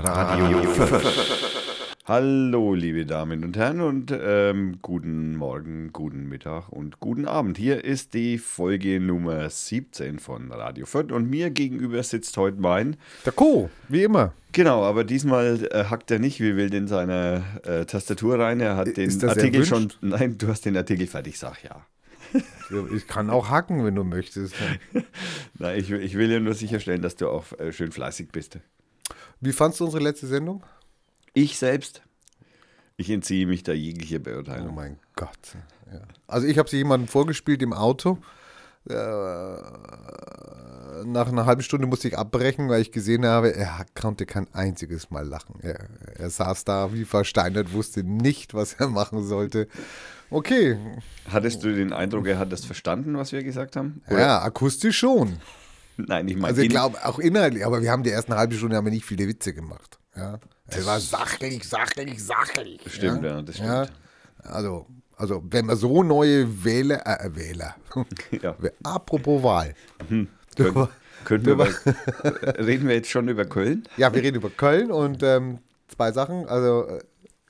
Radio Fürth. Hallo, liebe Damen und Herren, und ähm, guten Morgen, guten Mittag und guten Abend. Hier ist die Folge Nummer 17 von Radio Fürth und mir gegenüber sitzt heute mein. Der Co, wie immer. Genau, aber diesmal äh, hackt er nicht wie wild in seiner äh, Tastatur rein. Er hat den Artikel schon. Nein, du hast den Artikel fertig, sag ja. Ich kann auch hacken, wenn du möchtest. Nein, ich, ich will ja nur sicherstellen, dass du auch äh, schön fleißig bist. Wie fandst du unsere letzte Sendung? Ich selbst. Ich entziehe mich da jeglicher Beurteilung. Oh mein Gott. Ja. Also ich habe sie jemandem vorgespielt im Auto. Äh, nach einer halben Stunde musste ich abbrechen, weil ich gesehen habe, er konnte kein einziges Mal lachen. Er, er saß da wie versteinert, wusste nicht, was er machen sollte. Okay. Hattest du den Eindruck, er hat das verstanden, was wir gesagt haben? Oder? Ja, akustisch schon. Nein, ich meine. Also ich glaube auch inhaltlich, aber wir haben die ersten halbe Stunde haben wir nicht viele Witze gemacht. Ja. Es war sachlich, sachlich, sachlich. Stimmt, ja, ja das stimmt. Ja. Also, also, wenn man so neue Wähler, äh, Wähler. Ja. Apropos Wahl. Mhm. Können, können wir über, reden wir jetzt schon über Köln? Ja, wir reden über Köln und ähm, zwei Sachen. Also, äh,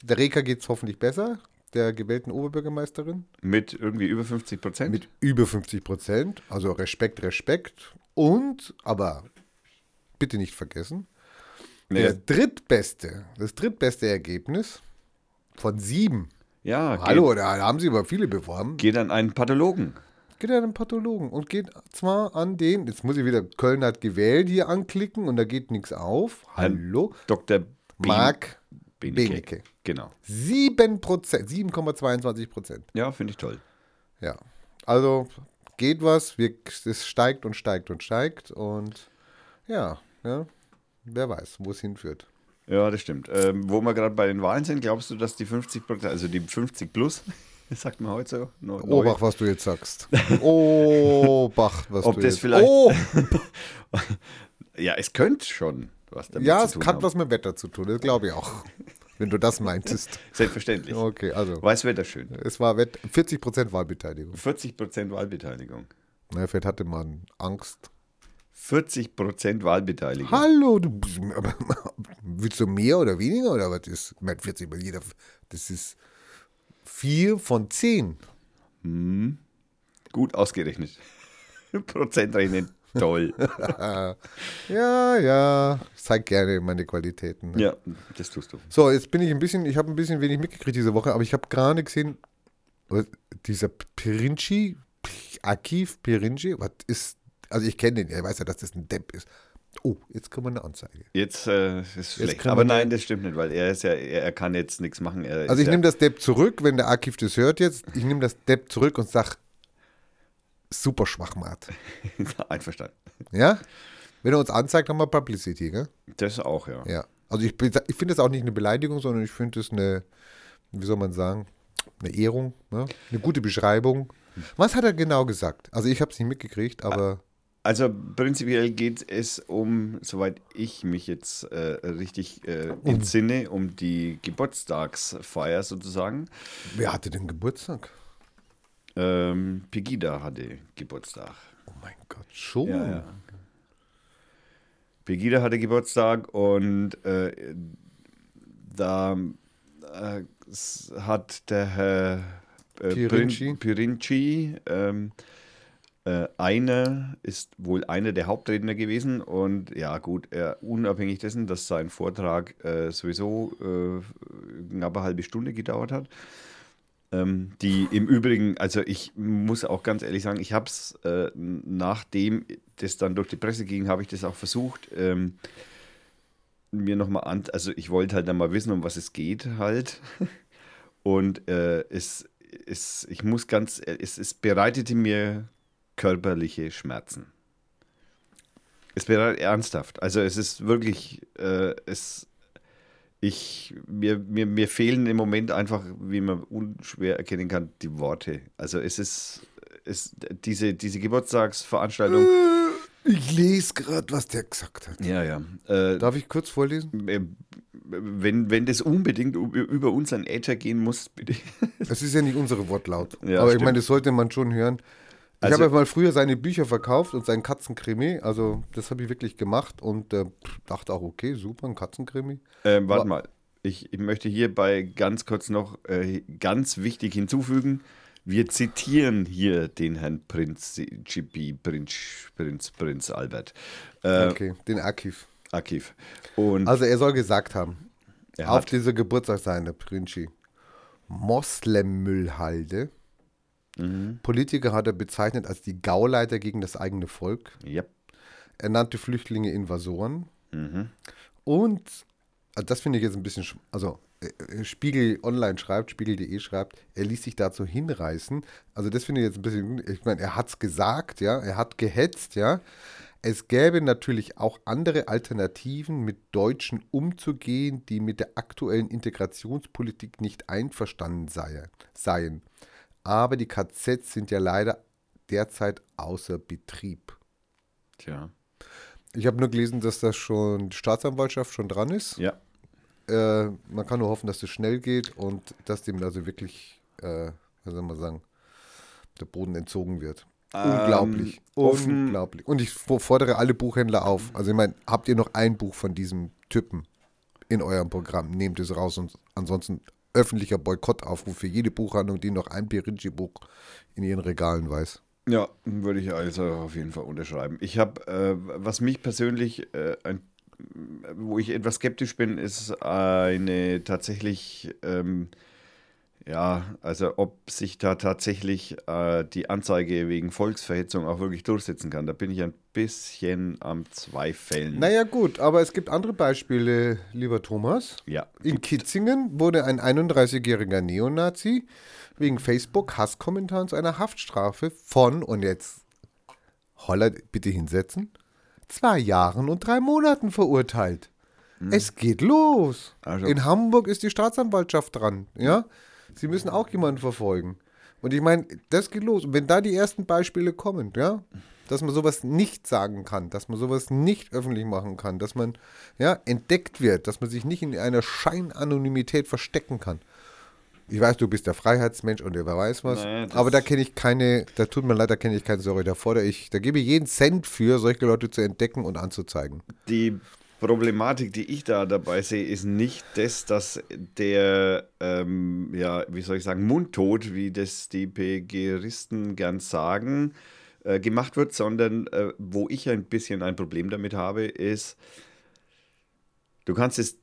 der Reka geht es hoffentlich besser der gewählten Oberbürgermeisterin. Mit irgendwie über 50 Prozent? Mit über 50 Prozent. Also Respekt, Respekt. Und, aber bitte nicht vergessen, nee. der drittbeste, das drittbeste Ergebnis von sieben. Ja, Hallo, geht, da haben sie aber viele beworben. Geht an einen Pathologen. Geht an einen Pathologen und geht zwar an den, jetzt muss ich wieder Köln hat gewählt hier anklicken und da geht nichts auf. Hallo. Dr. Marc Benecke. Benecke. Genau. 7 Prozent, 7,22 Prozent. Ja, finde ich toll. Ja. Also geht was, wir, es steigt und steigt und steigt und ja, ja wer weiß, wo es hinführt. Ja, das stimmt. Ähm, wo wir gerade bei den Wahlen sind, glaubst du, dass die 50 Prozent, also die 50 plus, sagt man heute so. Neu, Obacht, was du jetzt sagst. Obacht, was Ob du das jetzt vielleicht. Oh. ja, es könnte schon was damit ja, zu tun Ja, es hat haben. was mit Wetter zu tun, das glaube ich auch. Wenn du das meintest. Selbstverständlich. Okay, also. Weiß Wetter schön. Es war 40 Prozent Wahlbeteiligung. 40 Prozent Wahlbeteiligung. Na, vielleicht hatte man Angst. 40 Prozent Wahlbeteiligung. Hallo, du willst du mehr oder weniger oder was ist? Ich meine, 40 jeder, das ist vier von zehn. Hm. Gut ausgerechnet. Prozent rechnen. Toll. ja, ja. Ich zeig gerne meine Qualitäten. Ne? Ja, das tust du. So, jetzt bin ich ein bisschen, ich habe ein bisschen wenig mitgekriegt diese Woche, aber ich habe gerade gesehen, dieser Pirinci, Akif Pirinci, was ist, also ich kenne den, er weiß ja, dass das ein Depp ist. Oh, jetzt kommt eine Anzeige. Jetzt äh, ist schlecht. Aber nein, das stimmt nicht, weil er ist ja, er, er kann jetzt nichts machen. Also ich ja nehme das Depp zurück, wenn der Akif das hört jetzt. Ich nehme das Depp zurück und sage, super Schwachmat. Einverstanden. Ja? Wenn er uns anzeigt, haben wir Publicity, gell? Das auch, ja. Ja. Also ich, ich finde das auch nicht eine Beleidigung, sondern ich finde es eine, wie soll man sagen, eine Ehrung, ne? eine gute Beschreibung. Was hat er genau gesagt? Also ich habe es nicht mitgekriegt, aber... Also prinzipiell geht es um, soweit ich mich jetzt äh, richtig äh, entsinne, um die Geburtstagsfeier sozusagen. Wer hatte denn Geburtstag? Ähm, Pegida hatte Geburtstag. Oh mein Gott, schon. Ja, ja. Pegida hatte Geburtstag und äh, da äh, hat der Herr äh, Pirinci, Pirinci ähm, äh, einer ist wohl einer der Hauptredner gewesen und ja gut, er, unabhängig dessen, dass sein Vortrag äh, sowieso äh, knapp eine halbe Stunde gedauert hat, ähm, die im Übrigen, also ich muss auch ganz ehrlich sagen, ich habe es, äh, nachdem das dann durch die Presse ging, habe ich das auch versucht, ähm, mir nochmal an, also ich wollte halt dann mal wissen, um was es geht halt. Und äh, es, es, ich muss ganz, es, es bereitete mir körperliche Schmerzen. Es bereitet ernsthaft. Also es ist wirklich, äh, es, ich, mir, mir, mir fehlen im Moment einfach, wie man unschwer erkennen kann, die Worte. Also es ist, es, diese, diese Geburtstagsveranstaltung. Äh, ich lese gerade, was der gesagt hat. Ja, ja. Äh, Darf ich kurz vorlesen? Äh, wenn, wenn das unbedingt über unseren Äther gehen muss, bitte. Das ist ja nicht unsere Wortlaut. Ja, Aber stimmt. ich meine, das sollte man schon hören. Ich Also- habe ja mal früher seine Bücher verkauft und seinen Katzenkrimi. Also, das habe ich wirklich gemacht und äh, dachte auch, okay, super, ein Katzenkrimi. Ähm, warte Wa- mal. Ich, ich möchte hierbei ganz kurz noch äh, ganz wichtig hinzufügen. Wir zitieren hier den Herrn Prinz GP, Prinz, Prinz, Prinz Albert. Äh, Okay, den Archiv. Akif. Und Also, er soll gesagt haben, auf dieser Geburtstag seiner Princi, Moslemmüllhalde. Mhm. Politiker hat er bezeichnet als die Gauleiter gegen das eigene Volk. ja, Er nannte Flüchtlinge Invasoren. mhm. Und, also das finde ich jetzt ein bisschen, sch- also äh, äh, Spiegel Online schreibt, Spiegel.de schreibt, er ließ sich dazu hinreißen. Also das finde ich jetzt ein bisschen, ich meine, er hat es gesagt, ja, er hat gehetzt, ja. Es gäbe natürlich auch andere Alternativen, mit Deutschen umzugehen, die mit der aktuellen Integrationspolitik nicht einverstanden sei, seien. Aber die KZs sind ja leider derzeit außer Betrieb. Tja. Ich habe nur gelesen, dass das schon die Staatsanwaltschaft schon dran ist. Ja. Äh, man kann nur hoffen, dass das schnell geht und dass dem also wirklich, äh, was soll man sagen, der Boden entzogen wird. Unglaublich. Ähm, Unglaublich. Und ich fordere alle Buchhändler auf. Also ich meine, habt ihr noch ein Buch von diesem Typen in eurem Programm? Nehmt es raus und ansonsten öffentlicher Boykottaufruf für jede Buchhandlung, die noch ein Pirinci-Buch in ihren Regalen weiß. Ja, würde ich also auf jeden Fall unterschreiben. Ich habe, äh, was mich persönlich, äh, ein, wo ich etwas skeptisch bin, ist eine tatsächlich, ähm, ja, also ob sich da tatsächlich äh, die Anzeige wegen Volksverhetzung auch wirklich durchsetzen kann. Da bin ich ein bisschen am Zweifeln. Naja gut, aber es gibt andere Beispiele, lieber Thomas. Ja, In Kitzingen wurde ein 31-jähriger Neonazi wegen Facebook-Hasskommentaren zu einer Haftstrafe von, und jetzt Holler, bitte hinsetzen, zwei Jahren und drei Monaten verurteilt. Es geht los. Also- In Hamburg ist die Staatsanwaltschaft dran. Ja? Sie müssen auch jemanden verfolgen. Und ich meine, das geht los. Und wenn da die ersten Beispiele kommen, ja, dass man sowas nicht sagen kann, dass man sowas nicht öffentlich machen kann, dass man ja, entdeckt wird, dass man sich nicht in einer Scheinanonymität verstecken kann. Ich weiß, du bist der Freiheitsmensch und wer weiß was, Naja, aber da kenne ich keine, da tut mir leid, da kenne ich keine Sorge. Da fordere ich, da gebe ich jeden Cent für, solche Leute zu entdecken und anzuzeigen. Die Problematik, die ich da dabei sehe, ist nicht das, dass der, ähm, ja, wie soll ich sagen, Mundtot, wie das die PGeristen gern sagen, äh, gemacht wird, sondern äh, wo ich ein bisschen ein Problem damit habe, ist, du kannst es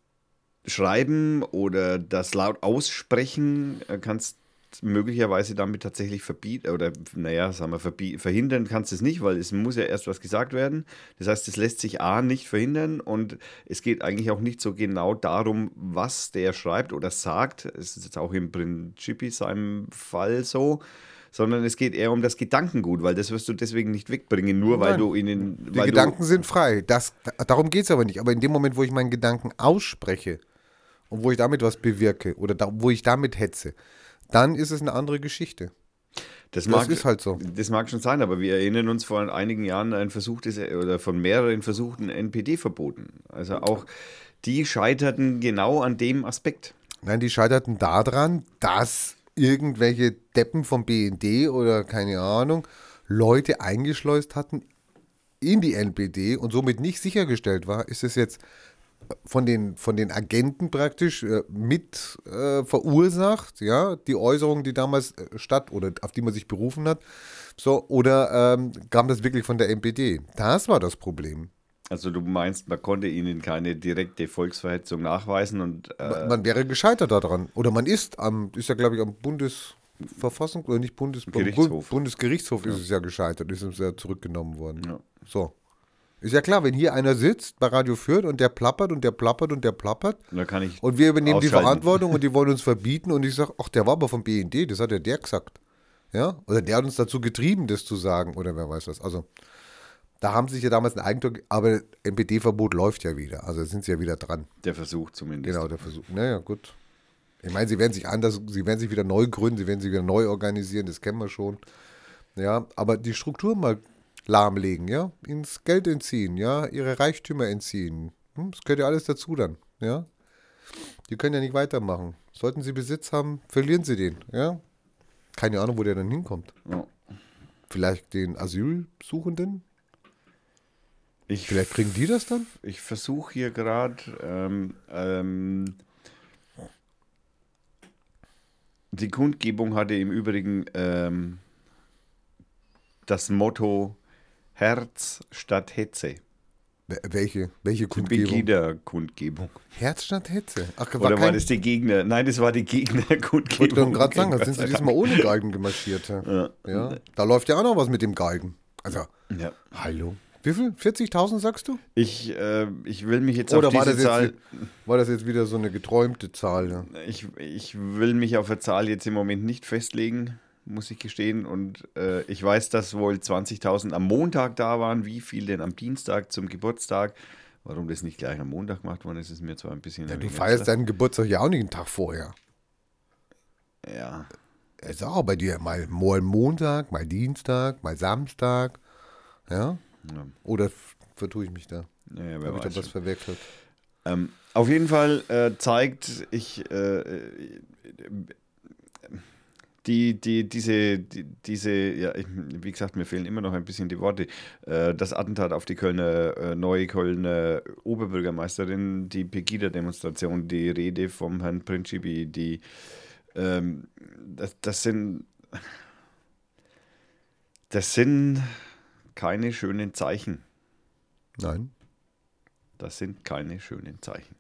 schreiben oder das laut aussprechen, äh, kannst möglicherweise damit tatsächlich verbieten oder naja, sagen wir, verbi- verhindern kannst du es nicht, weil es muss ja erst was gesagt werden. Das heißt, es lässt sich A nicht verhindern und es geht eigentlich auch nicht so genau darum, was der schreibt oder sagt. Es ist jetzt auch im Principi seinem Fall so. Sondern es geht eher um das Gedankengut, weil das wirst du deswegen nicht wegbringen, nur weil Nein. du ihnen. Die weil Gedanken sind frei. Das, darum geht es aber nicht. Aber in dem Moment, wo ich meinen Gedanken ausspreche und wo ich damit was bewirke oder da, wo ich damit hetze, dann ist es eine andere Geschichte. das, Das mag, ist halt so. Das mag schon sein, aber wir erinnern uns vor einigen Jahren ein versuchtes oder von mehreren versuchten NPD-Verboten. Also auch die scheiterten genau an dem Aspekt. Nein, die scheiterten daran, dass irgendwelche Deppen vom BND oder keine Ahnung Leute eingeschleust hatten in die NPD und somit nicht sichergestellt war, ist es jetzt von den, von den Agenten praktisch äh, mit äh, verursacht, ja, die Äußerungen, die damals äh, statt oder auf die man sich berufen hat, so, oder ähm, kam das wirklich von der NPD? Das war das Problem. Also du meinst, man konnte ihnen keine direkte Volksverhetzung nachweisen und äh, man wäre gescheitert daran. Oder man ist am, ist ja glaube ich am Bundesverfassung oder nicht Bundes Gerichtshof. Bundesgerichtshof ist es ja gescheitert, ist es ja zurückgenommen worden. Ja. So. Ist ja klar, wenn hier einer sitzt bei Radio Fürth und der plappert und der plappert und der plappert da kann ich und wir übernehmen die. Verantwortung und die wollen uns verbieten und ich sage, ach, der war aber vom BND, das hat ja der gesagt. Ja? Oder der hat uns dazu getrieben, das zu sagen oder wer weiß was. Also, da haben sie sich ja damals ein Eigentor, ge- aber NPD-Verbot läuft ja wieder. Also sind sie ja wieder dran. der Versuch zumindest. Genau, der Versuch. Naja, gut. Ich meine, sie werden sich anders, sie werden sich wieder neu gründen, sie werden sich wieder neu organisieren, das kennen wir schon. Ja, aber die Struktur mal lahmlegen, ja, ins Geld entziehen, ja, ihre Reichtümer entziehen. Hm, das gehört ja alles dazu dann, ja. Die können ja nicht weitermachen. Sollten sie Besitz haben, verlieren sie den, ja. Keine Ahnung, wo der dann hinkommt. Ja. vielleicht den Asylsuchenden? Ich, Vielleicht kriegen die das dann? ich versuche hier gerade ähm, ähm, die Kundgebung hatte im Übrigen ähm, das Motto Herz statt Hetze. Wel- Welche? Welche Kundgebung? Begida-Kundgebung. Herz statt Hetze. Ach, war Oder war das die Gegner? Nein, das war die Ich wollte Gegner-Kundgebung. gerade sagen, da sind sie diesmal ohne Galgen gemarschiert. Ja. ja. Da läuft ja auch noch was mit dem Galgen. Also, Ja. hallo. Wie viel? 40.000 sagst du? Ich, äh, ich will mich jetzt Oder auf war diese das, Zahl. jetzt, war das jetzt wieder so eine geträumte Zahl? Ja? Ich, ich will mich auf eine Zahl jetzt im Moment nicht festlegen, muss ich gestehen. Und äh, ich weiß, dass wohl 20.000 am Montag da waren. Wie viel denn am Dienstag zum Geburtstag? Warum das nicht gleich am Montag gemacht worden ist, ist mir zwar ein bisschen. Ja, du feierst deinen Geburtstag ja auch nicht einen Tag vorher. Ja, Es ist auch bei dir mal, mal Montag, mal Dienstag, mal Samstag. Ja? ja, Oder vertue ich mich da? ja, ja wer Habe ich da weiß. was verwechselt? Ähm, auf jeden Fall äh, zeigt ich äh, äh, die, die, diese, die, diese, ja, ich, wie gesagt, mir fehlen immer noch ein bisschen die Worte. Äh, das Attentat auf die Kölner, äh, neue Kölner Oberbürgermeisterin, die Pegida-Demonstration, die Rede vom Herrn Principi, die, ähm, das, das sind, das sind keine schönen Zeichen. Nein. Das sind keine schönen Zeichen.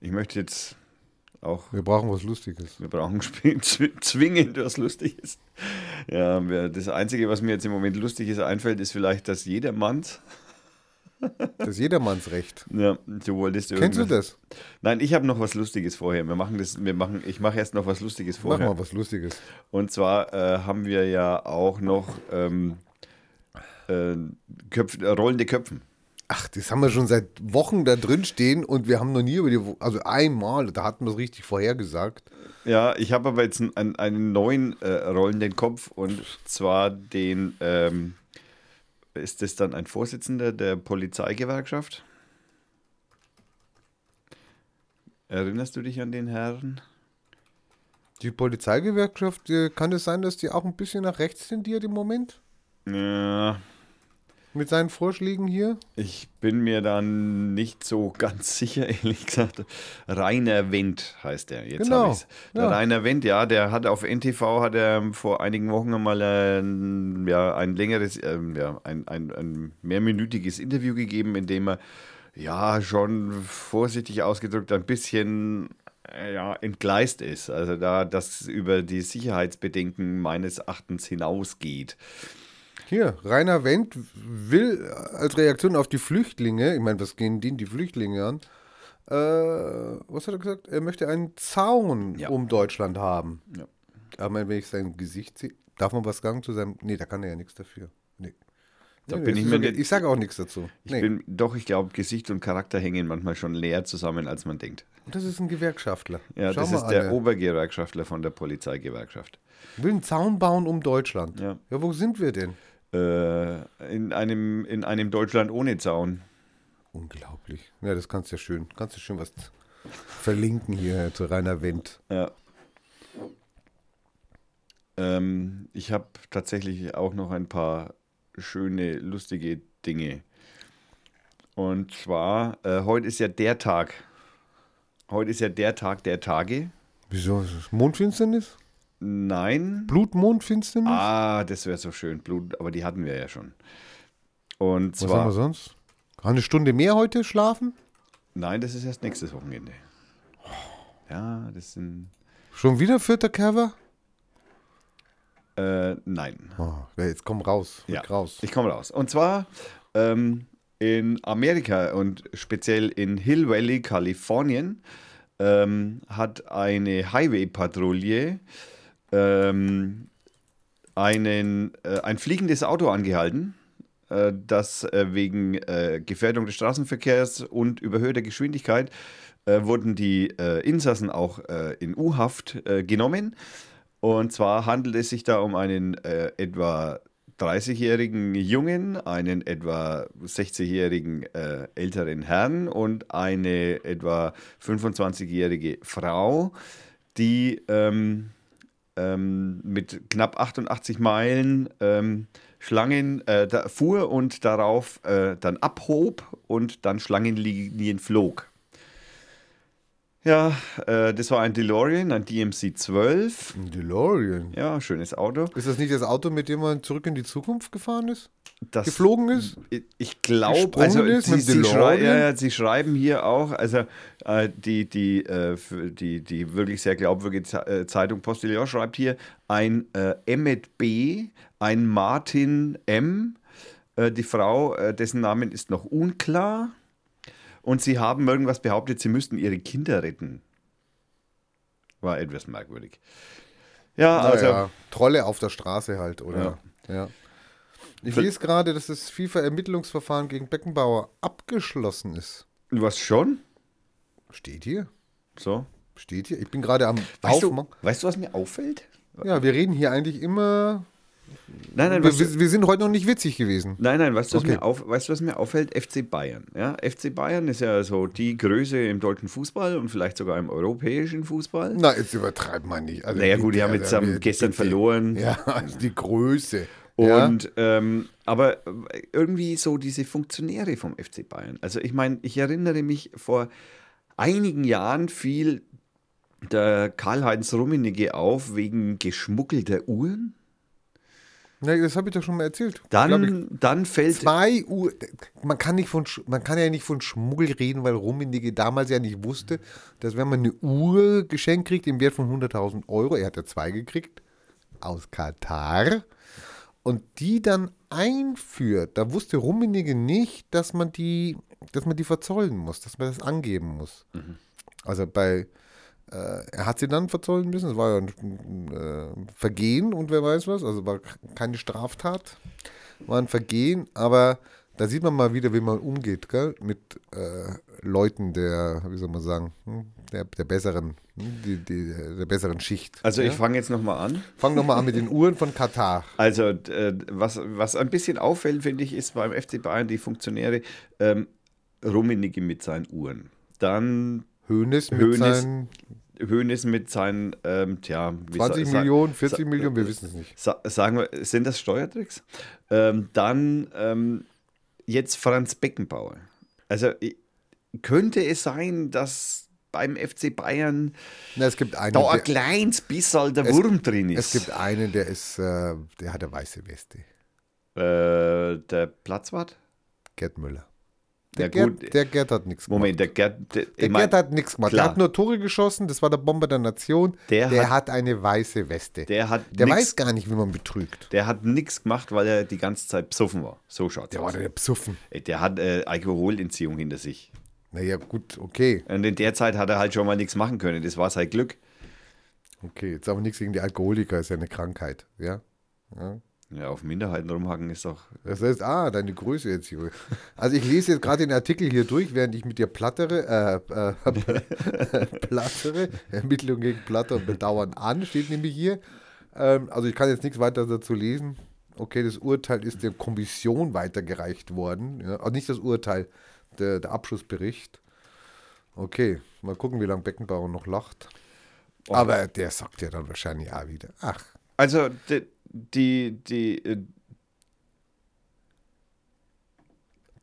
Ich möchte jetzt auch, Wir brauchen was Lustiges. wir brauchen zwingend was Lustiges. Ja, das Einzige, was mir jetzt im Moment Lustiges einfällt, ist vielleicht, dass jedermanns, Das jedermannsrecht. ja, du wolltest Kennst du das? Nein, ich habe noch was Lustiges vorher. Wir machen das, wir machen, ich mache erst noch was Lustiges Mach vorher. mal was Lustiges. Und zwar äh, haben wir ja auch noch ähm, äh, Köpf, äh, rollende Köpfen. Ach, das haben wir schon seit Wochen da drin stehen und wir haben noch nie über die, also einmal, da hatten wir es richtig vorhergesagt. Ja, ich habe aber jetzt einen, einen neuen äh, rollenden Kopf und zwar den, ähm, ist das dann ein Vorsitzender der Polizeigewerkschaft? Erinnerst du dich an den Herrn? Die Polizeigewerkschaft, äh, kann es sein, dass die auch ein bisschen nach rechts tendiert im Moment? Ja, Mit seinen Vorschlägen hier? ich bin mir dann nicht so ganz sicher, ehrlich gesagt. Rainer Wendt heißt er. Jetzt Genau. Der ja. Rainer Wendt, ja, der hat auf NTV hat er vor einigen Wochen einmal ein, ja, ein längeres, ähm, ja, ein, ein, ein mehrminütiges Interview gegeben, in dem er ja schon vorsichtig ausgedrückt ein bisschen äh, ja, entgleist ist. Also da das über die Sicherheitsbedenken meines Erachtens hinausgeht. Hier, Rainer Wendt will als Reaktion auf die Flüchtlinge, ich meine, was gehen denen die Flüchtlinge an? Äh, was hat er gesagt? Er möchte einen Zaun Ja. um Deutschland haben. Ja. Aber wenn ich sein Gesicht sehe, darf man was sagen zu seinem. Nee, da kann er ja nichts dafür. Nee. Da Nee, bin ich mir ich sage auch nichts dazu. Ich Nee. bin, doch, ich glaube, Gesicht und Charakter hängen manchmal schon näher zusammen, als man denkt. das ist ein Gewerkschaftler. Ja, Schau das ist der an, Obergewerkschaftler von der Polizeigewerkschaft. Will einen Zaun bauen um Deutschland. Ja. ja, wo sind wir denn? Äh, in, einem, in einem Deutschland ohne Zaun. Unglaublich. Ja, das kannst du ja schön. Kannst du schön was verlinken hier zu Rainer Wendt. Ja. Ähm, ich habe tatsächlich auch noch ein paar schöne, lustige Dinge. Und zwar, äh, heute ist ja der Tag. Heute ist ja der Tag der Tage. Wieso? Ist es Mondfinsternis? Nein. Blutmondfinsternis? Ah, das wäre so schön. Blut, aber die hatten wir ja schon. Und Was haben wir zwar, sonst? Eine Stunde mehr heute schlafen? nein, das ist erst nächstes Wochenende. Ja, das sind, Schon wieder vierter Cover? äh, nein. Oh, jetzt komm raus. Ja, raus. ich komme raus. Und zwar ähm, in Amerika und speziell in Hill Valley, Kalifornien, ähm, hat eine Highway-Patrouille ähm, einen, äh, ein fliegendes Auto angehalten, äh, das äh, wegen äh, Gefährdung des Straßenverkehrs und überhöhter Geschwindigkeit äh, wurden die äh, Insassen auch in U-Haft genommen. Und zwar handelt es sich da um einen etwa 30-jährigen Jungen, einen etwa 60-jährigen äh, älteren Herrn und eine etwa 25-jährige Frau, die ähm, ähm, mit knapp 88 Meilen ähm, Schlangen äh, da fuhr und darauf äh, dann abhob und dann Schlangenlinien flog. Ja, äh, das war ein DeLorean, ein DMC 12. Ein DeLorean. Ja, schönes Auto. Ist das nicht das Auto, mit dem man zurück in die Zukunft gefahren ist? Das, Geflogen ist? Ich glaube, also ist sie, sie, schrei ja, sie schreiben hier auch, also äh, die, die, äh, die, die wirklich sehr glaubwürdige äh, Zeitung Postillon schreibt hier, ein äh, Emmet B., ein Martin M., äh, die Frau, dessen Namen ist noch unklar. Und sie haben irgendwas behauptet, sie müssten ihre Kinder retten. War etwas merkwürdig. Ja, also. naja, Trolle auf der Straße halt, oder? Ja. Ich Ver- lese gerade, dass das FIFA-Ermittlungsverfahren gegen Beckenbauer abgeschlossen ist. Was schon? Steht hier? So. Steht hier? Ich bin gerade am Weißt du, Aufmachen. weißt du, was mir auffällt? Ja, wir reden hier eigentlich immer. Nein, nein, Wir, du, wir, sind heute noch nicht witzig gewesen. nein, nein weißt, du, was Okay. mir auf, weißt was mir auffällt? FC Bayern. Ja? FC Bayern ist ja so die Größe im deutschen Fußball und vielleicht sogar im europäischen Fußball. Na, jetzt übertreibt man nicht. Also Naja, gut, die haben jetzt also, am- gestern bitte. verloren. Ja, also die Größe. ja? Und ähm, aber irgendwie so diese Funktionäre vom FC Bayern. Also ich meine, ich erinnere mich vor einigen Jahren fiel der Karl-Heinz Rummenigge auf wegen geschmuggelter Uhren. Na, das habe ich doch schon mal erzählt. Glaub ich. Dann, dann fällt Zwei Uhr. Man kann, nicht von, man kann ja nicht von Schmuggel reden, weil Rummenigge damals ja nicht wusste, dass wenn man eine Uhr geschenkt kriegt im Wert von 100.000 Euro, er hat ja zwei gekriegt, aus Katar, und die dann einführt, da wusste Rummenigge nicht, dass man die, dass man die verzollen muss, dass man das angeben muss. Also bei, er hat sie dann verzollen müssen, es war ja ein äh, Vergehen und wer weiß was, also war keine Straftat, war ein Vergehen, aber da sieht man mal wieder, wie man umgeht, gell? mit äh, Leuten der, wie soll man sagen, hm, der, der besseren, hm, die, die, der besseren Schicht. Also ja? ich fange jetzt nochmal an. Fang doch mal an mit den Uhren von Katar. Also äh, was, was ein bisschen auffällt, finde ich, ist beim FC Bayern die Funktionäre ähm, Rummenigge mit seinen Uhren. Dann Hoeneß mit Hoeneß, seinen Hoeneß mit seinen, ähm, tja, wie 20 sa- Millionen, 40 sa- Millionen, wir wissen es nicht. Sa sagen wir, sind das Steuertricks? Ähm, dann ähm, jetzt Franz Beckenbauer. Also könnte es sein, dass beim FC Bayern Na, es gibt einen, da ein der, kleines bisschen der Es- Wurm drin ist? es gibt einen, der ist, äh, der hat eine weiße Weste. äh, der Platzwart? Gerd Müller. Ja, Der, Gerd, gut. der Gerd hat nichts gemacht. Moment, der Gerd, der, Der mein, Gerd hat nichts gemacht. klar. Der hat nur Tore geschossen, das war der Bomber der Nation. Der Der, hat- hat, eine weiße Weste. der hat Der nix- weiß gar nicht, wie man betrügt. Der hat nichts gemacht, weil er die ganze Zeit besoffen war. So schaut's Der aus. war der Psuffen. Der hat äh, Alkoholentziehung hinter sich. Naja, gut, okay. Und in der Zeit hat er halt schon mal nichts machen können. Das war sein Glück. Okay, jetzt aber nichts gegen die Alkoholiker, ist ja eine Krankheit. Ja. ja. Ja, auf Minderheiten rumhacken ist doch. Das heißt, ah, deine Größe jetzt hier. Also ich lese jetzt gerade den Artikel hier durch, während ich mit dir plattere, äh, äh, plattere, Ermittlung gegen Platter und Bedauern an, steht nämlich hier. Ähm, also ich kann jetzt nichts weiter dazu lesen. Okay, das Urteil ist der Kommission weitergereicht worden. Ja, also nicht das Urteil, der, der Abschlussbericht. Okay, mal gucken, wie lange Beckenbauer noch lacht. Aber der sagt ja dann wahrscheinlich auch wieder. Ach, Also, die, die, die äh,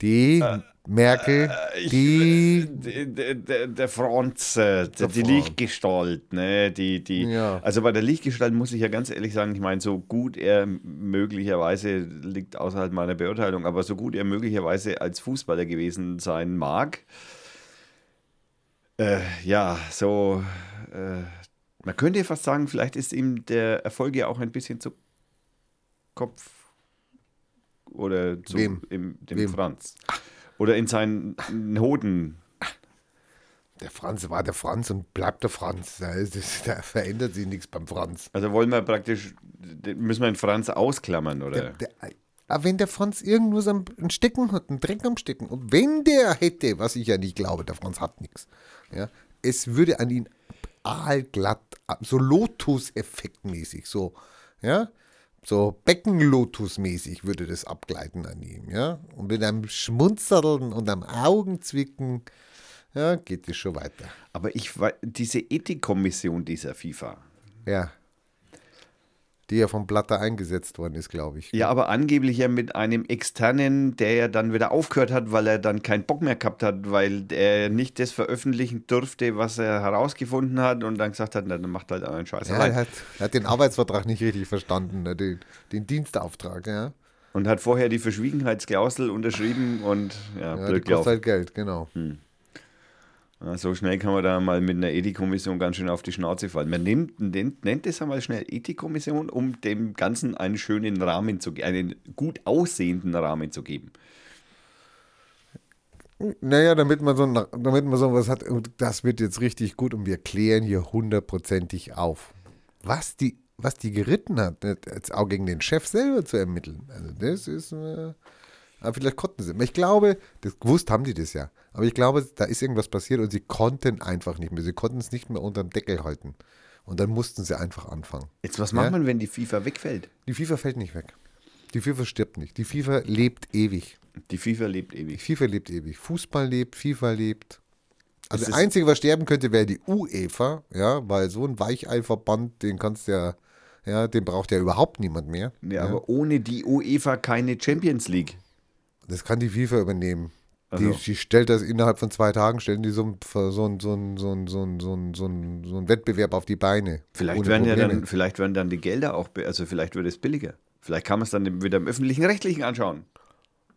die Merkel, ich, die die- der, Franz, äh, Der die. Lichtgestalt, ne? Die, die, Ja. Also bei der Lichtgestalt muss ich ja ganz ehrlich sagen, ich meine, so gut er möglicherweise liegt außerhalb meiner Beurteilung, aber so gut er möglicherweise als Fußballer gewesen sein mag, äh, ja, so, äh, man könnte fast sagen, vielleicht ist ihm der Erfolg ja auch ein bisschen zu Kopf oder zu Wem? Im, dem Wem? Franz. Oder in seinen Hoden. Der Franz war der Franz und bleibt der Franz. Da, ist, da verändert sich nichts beim Franz. Also wollen wir praktisch, müssen wir den Franz ausklammern, oder? Der, der, aber wenn der Franz irgendwo so ein Stecken hat, einen Dreck am Stecken, und wenn der hätte, was ich ja nicht glaube, der Franz hat nichts, ja, es würde an ihn aalglatt, so Lotus-Effekt-mäßig, so, ja, so Becken-Lotus-mäßig würde das abgleiten an ihm, ja, und mit einem Schmunzeln und einem Augenzwicken, ja, geht es schon weiter, Aber ich diese Ethikkommission dieser FIFA, ja. Die ja vom Blatter eingesetzt worden ist, glaube ich. Ja, aber angeblich ja mit einem externen, der ja dann wieder aufgehört hat, weil er dann keinen Bock mehr gehabt hat, weil er nicht das veröffentlichen durfte, was er herausgefunden hat und dann gesagt hat, na, dann macht halt einen Scheiß. Ja, er, hat, er hat den Arbeitsvertrag nicht richtig verstanden, ne, den, den Dienstauftrag, ja. Und hat vorher die Verschwiegenheitsklausel unterschrieben und ja, Ja, blöd die kostet halt Geld, genau. Ja, so schnell kann man da mal mit einer Ethikkommission ganz schön auf die Schnauze fallen. Man nennt, nennt, nennt es einmal schnell Ethikkommission, um dem Ganzen einen schönen Rahmen zu geben, einen gut aussehenden Rahmen zu geben. Naja, damit man so, damit man so was hat, das wird jetzt richtig gut und wir klären hier hundertprozentig auf. Was die, was die geritten hat, jetzt auch gegen den Chef selber zu ermitteln. Also das ist, äh, aber vielleicht konnten sie. Ich glaube, das gewusst haben die das ja. Aber ich glaube, da ist irgendwas passiert und sie konnten einfach nicht mehr. Sie konnten es nicht mehr unterm Deckel halten. Und dann mussten sie einfach anfangen. Jetzt, was Ja? macht man, wenn die FIFA wegfällt? Die FIFA fällt nicht weg. Die FIFA stirbt nicht. Die FIFA lebt ewig. Die FIFA lebt Die ewig. FIFA lebt ewig. Fußball lebt, FIFA lebt. Also das Einzige, was sterben könnte, wäre die UEFA, ja, weil so ein Weicheilverband, den kannst du ja, ja, den braucht ja überhaupt niemand mehr. Ja, aber ohne die UEFA keine Champions League. Das kann die FIFA übernehmen. Die, Also. die stellt das innerhalb von zwei Tagen, stellen die so ein, so ein, so ein, so ein, so ein, so ein, so ein, so ein Wettbewerb auf die Beine. Vielleicht werden, ja dann, vielleicht werden dann die Gelder auch, also vielleicht wird es billiger. Vielleicht kann man es dann wieder im öffentlichen Rechtlichen anschauen.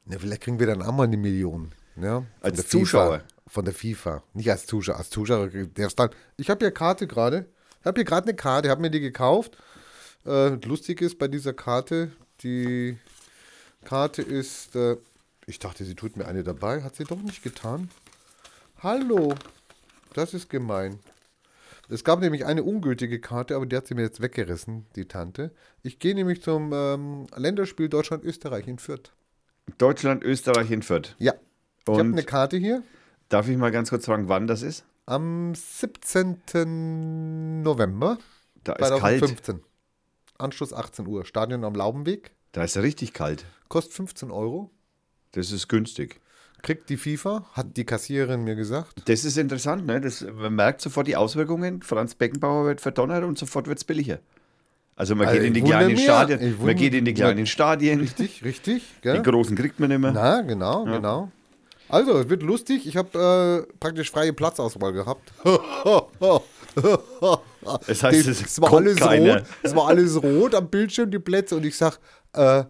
Ja, vielleicht kriegen wir dann auch mal eine Million. Ja, von Als der Zuschauer. FIFA, von der FIFA. Nicht als Zuschauer. Als Zuschauer darfst dann. Ich habe hier Karte gerade. Ich habe hier gerade eine Karte, habe mir die gekauft. Äh, lustig ist bei dieser Karte, die Karte ist. Äh, ich dachte, sie tut mir eine dabei. Hat sie doch nicht getan. Hallo. Das ist gemein. Es gab nämlich eine ungültige Karte, aber die hat sie mir jetzt weggerissen, die Tante. Ich gehe nämlich zum ähm, Länderspiel Deutschland-Österreich in Fürth. Deutschland, Österreich in Fürth. Ja. Ich habe Und eine Karte hier. darf ich mal ganz kurz fragen, wann das ist? Am 17. November Da ist kalt. 2015. Anschluss 18 Uhr. Stadion am Laubenweg. Da ist richtig kalt. Kostet 15 Euro. Das ist günstig. Kriegt die FIFA, hat die Kassiererin mir gesagt. Das ist interessant, ne? Das, man merkt sofort die Auswirkungen. Franz Beckenbauer wird verdonnert und sofort wird es billiger. Also man Also geht in die kleinen Stadien. Man geht in die kleinen Stadien. Richtig, richtig. Die Gell? großen kriegt man nicht mehr. Na, genau, genau. Also, es wird lustig. Ich habe äh, praktisch freie Platzauswahl gehabt. Das heißt, es es war alles keiner. rot. Es war alles rot am Bildschirm, die Plätze. Und ich sag, äh,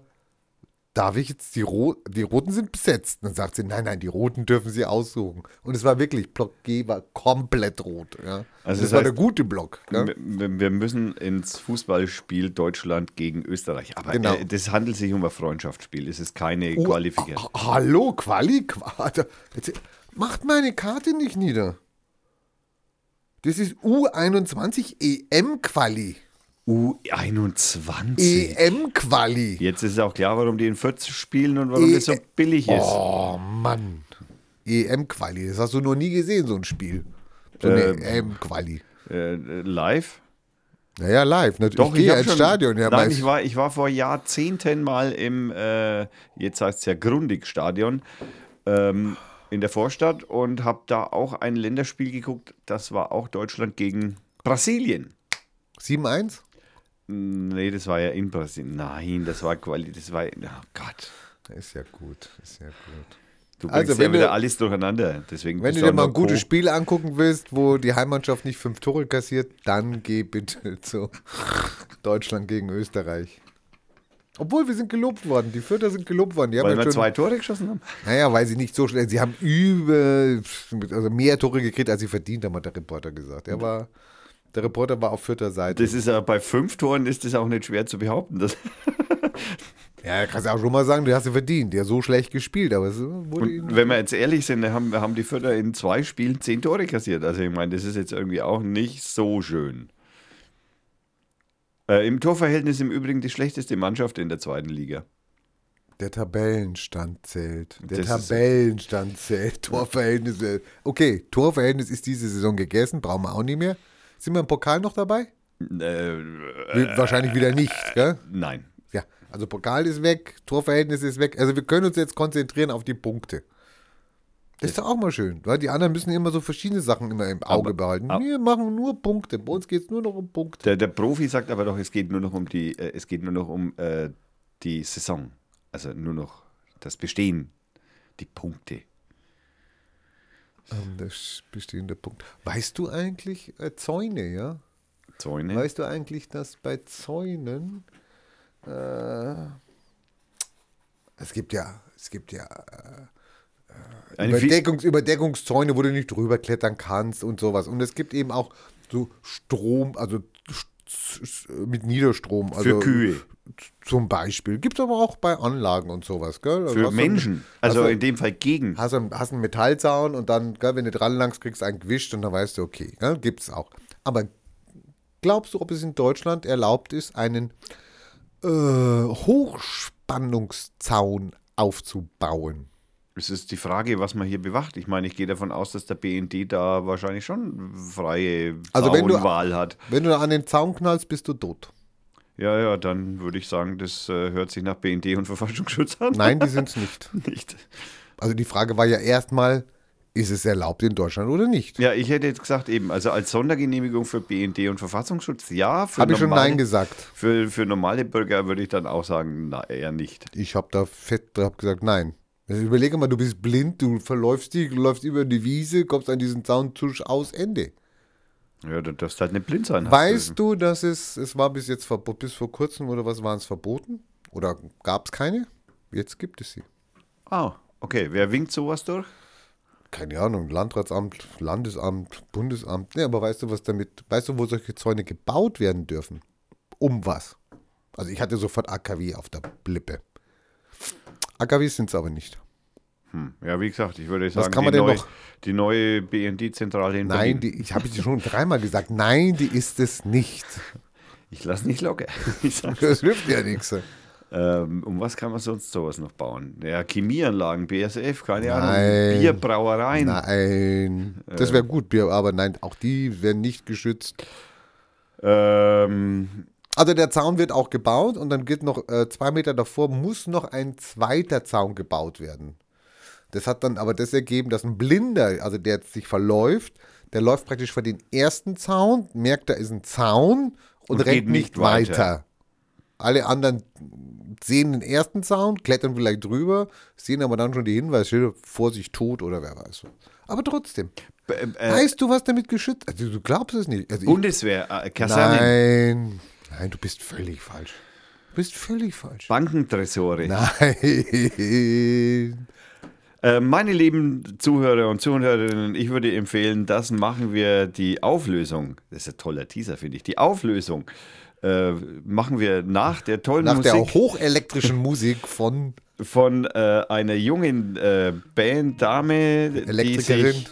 darf ich jetzt die Roten, die Roten sind besetzt. Dann sagt sie, nein, nein, die Roten dürfen sie aussuchen. Und es war wirklich, Block G war komplett rot. Ja. Also das das war der gute Block. Ja. Wir- Wir müssen ins Fußballspiel Deutschland gegen Österreich. Aber Genau. äh, das handelt sich um ein Freundschaftsspiel. Es ist keine Oh, Qualifikation. Hallo, Quali? Qua- Jetzt, macht meine Karte nicht nieder. Das ist U21 EM-Quali. U21. E EM-Quali. Jetzt ist auch klar, warum die in 40 spielen und warum E- das so billig ist. Oh Mann. EM-Quali, das hast du noch nie gesehen, so ein Spiel. So eine Ähm. EM-Quali. Äh, live? Naja, live. Natürlich. ich gehe hab ins schon- Stadion. Ja, Nein, ich war, ich war vor Jahrzehnten mal im, äh, jetzt heißt es ja Grundig-Stadion, ähm, in der Vorstadt und habe da auch ein Länderspiel geguckt. Das war auch Deutschland gegen Brasilien. 7-1? Nee, das war ja in Brasilien. Nein, das war Quali, das war, oh Gott. Ist ja gut, ist ja gut. Du Also, bringst wenn ja wieder du- alles durcheinander. Deswegen Wenn du dir mal ein gutes Spiel angucken willst, wo die Heimmannschaft nicht fünf Tore kassiert, dann geh bitte zu Deutschland gegen Österreich. Obwohl, wir sind gelobt worden. Die Vierter sind gelobt worden. Die Weil ja wir zwei Tore geschossen haben. Naja, weil sie nicht so schnell. Sie haben über, also mehr Tore gekriegt, als sie verdient haben, hat der Reporter gesagt. Er war, der Reporter war auf vierter Seite. Das ist ja bei fünf Toren ist das auch nicht schwer zu behaupten. Das, ja, kannst du auch schon mal sagen, du hast sie verdient. Der hat so schlecht gespielt, aber es wurde und wenn wir jetzt ehrlich sind, haben, haben die Vierter in zwei Spielen zehn Tore kassiert. Also ich meine, das ist jetzt irgendwie auch nicht so schön. Äh, Im Torverhältnis im Übrigen die schlechteste Mannschaft in der zweiten Liga. Der Tabellenstand zählt. Der Das Tabellenstand zählt. Torverhältnisse. Okay, Torverhältnis ist diese Saison gegessen, brauchen wir auch nicht mehr. Sind wir im Pokal noch dabei? Äh, Wir- Wahrscheinlich wieder nicht, gell? nein. Ja, also Pokal ist weg, Torverhältnis ist weg. Also wir können uns jetzt konzentrieren auf die Punkte. Das ist doch auch mal schön, weil die anderen müssen immer so verschiedene Sachen immer im Auge Aber- behalten. aber- Wir machen nur Punkte. Bei uns geht es nur noch um Punkte. Der, der Profi sagt aber doch, es geht nur noch um die, äh, es geht nur noch um äh, die Saison. Also nur noch das Bestehen, die Punkte. Ähm, das bestehende Punkt. Weißt du eigentlich äh, Zäune, ja? Zäune. Weißt du eigentlich, dass bei Zäunen äh, es gibt ja, es gibt ja Eine viel- Überdeckungs Überdeckungszäune, wo du nicht drüber klettern kannst und sowas. Und es gibt eben auch so Strom, also mit Niederstrom. Also Für Kühe. Zum Beispiel. Gibt es aber auch bei Anlagen und sowas. Gell? Also Für hast Menschen. Also hast du- in dem Fall gegen. Hast, du- hast einen Metallzaun und dann, gell, wenn du dran langst, kriegst du einen gewischt und dann weißt du, okay, gibt es auch. Aber glaubst du, ob es in Deutschland erlaubt ist, einen äh, Hochspannungszaun aufzubauen? Es ist die Frage, was man hier bewacht. Ich meine, ich gehe davon aus, dass der BND da wahrscheinlich schon freie Also Zaunwahl hat. Wenn du an den Zaun knallst, bist du tot. Ja, ja, dann würde ich sagen, das äh, hört sich nach BND und Verfassungsschutz an. Nein, die sind es nicht. nicht. Also die Frage war ja erstmal, ist es erlaubt in Deutschland oder nicht? Ja, ich hätte jetzt gesagt eben, also als Sondergenehmigung für BND und Verfassungsschutz, ja. Für Habe ich schon normale- Nein gesagt. Für, für normale Bürger würde ich dann auch sagen, na, eher nicht. Ich habe da fett hab gesagt, nein. Also überlege mal, du bist blind, du verläufst dich, du läufst über die Wiese, kommst an diesen Zaun, tusch aus, Ende. Ja, du darfst halt nicht blind sein. Weißt du, dass es, es war bis jetzt bis vor kurzem oder was waren es verboten? Oder gab es keine? Jetzt gibt es sie. Ah, okay. Wer winkt sowas durch? Keine Ahnung, Landratsamt, Landesamt, Bundesamt. Ne, aber weißt du, was damit, weißt du, wo solche Zäune gebaut werden dürfen? Um was? Also ich hatte sofort AKW auf der Blippe. AKWs sind es aber nicht. Hm. Ja, wie gesagt, ich würde sagen, kann man die, noch? die neue BND-Zentrale in Nein, Berlin. die, ich habe dir schon dreimal gesagt, nein, die ist es nicht. Ich lasse nicht locker. Das hilft ja nichts. ähm, um was kann man sonst sowas noch bauen? Ja, Chemieanlagen, BSF, keine Nein. Ahnung. Bierbrauereien. Nein, das wäre gut, Bier, aber nein, auch die werden nicht geschützt. Ähm, Also der Zaun wird auch gebaut und dann geht noch äh, zwei Meter davor muss noch ein zweiter Zaun gebaut werden. Das hat dann aber das ergeben, dass ein Blinder, also der sich verläuft, der läuft praktisch vor den ersten Zaun, merkt, da ist ein Zaun und, Und rennt nicht weiter. weiter. Alle anderen sehen den ersten Zaun, klettern vielleicht drüber, sehen aber dann schon die Hinweisschilder, Vorsicht, tot oder wer weiß. Aber trotzdem, b- äh, weißt du, was damit geschützt? Also du glaubst es nicht. Also Bundeswehr, äh, Kasernen, Nein, nein, du bist völlig falsch. Du bist völlig falsch. Bankentresore. Nein. Äh, meine lieben Zuhörer und Zuhörerinnen, ich würde empfehlen, das machen wir die Auflösung. Das ist ein toller Teaser, finde ich. Die Auflösung äh, machen wir nach der tollen Nach der Musik hochelektrischen Musik von von äh, einer jungen äh, Band-Dame, die Elektrikerin. sich,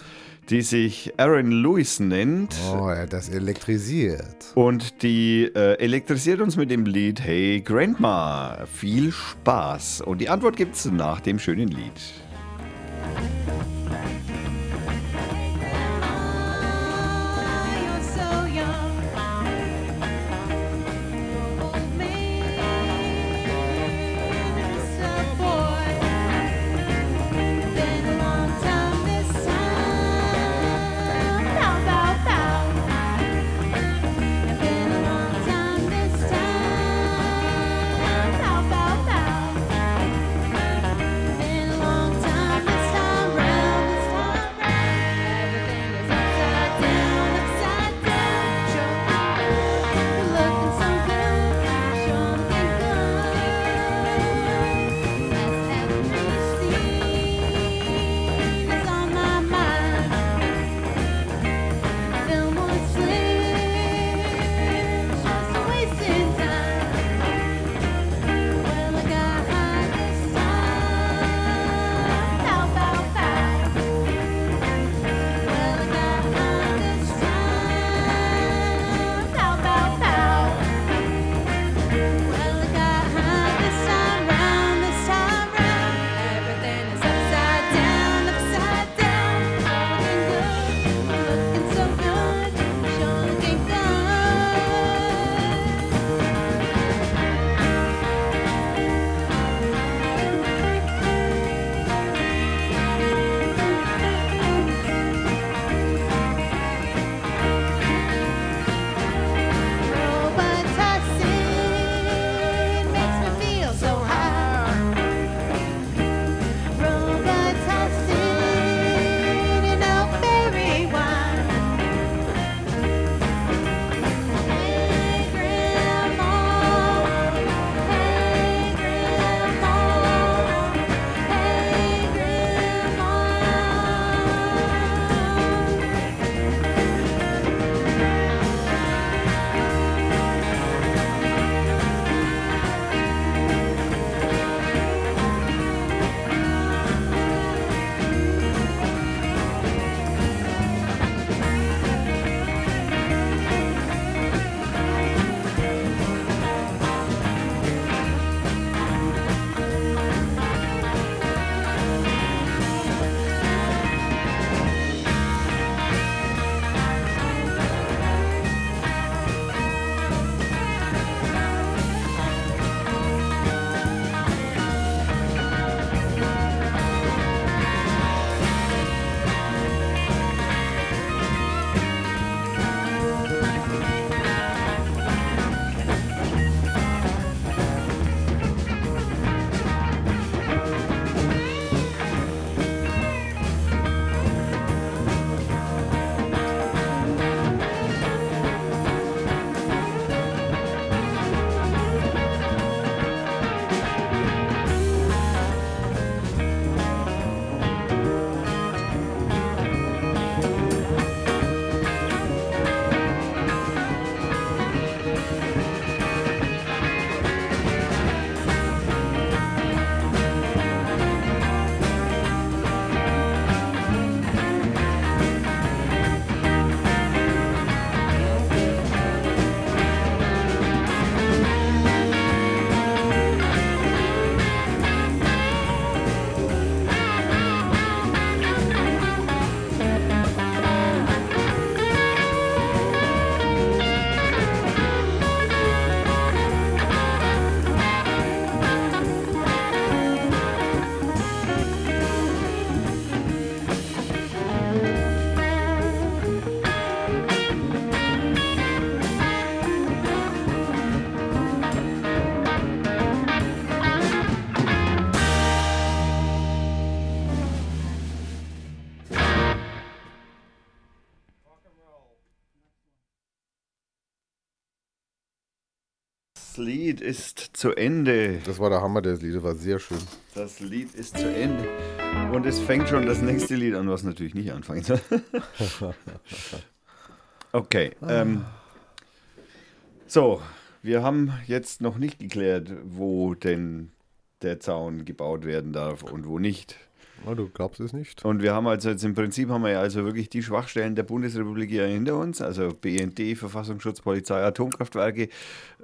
die sich Aaron Lewis nennt. Oh, er hat das elektrisiert. Und die äh, elektrisiert uns mit dem Lied Hey Grandma. Viel Spaß. Und die Antwort gibt's nach dem schönen Lied. Lied ist zu Ende. Das war der Hammer, das Lied das war sehr schön. Das Lied ist zu Ende. Und es fängt schon das nächste Lied an, was natürlich nicht anfängt. okay. Ähm, so, wir haben jetzt noch nicht geklärt, wo denn der Zaun gebaut werden darf und wo nicht. Oh, du glaubst es nicht? Und wir haben also jetzt im Prinzip haben wir ja also wirklich die Schwachstellen der Bundesrepublik hier hinter uns, also BND, Verfassungsschutz, Polizei, Atomkraftwerke,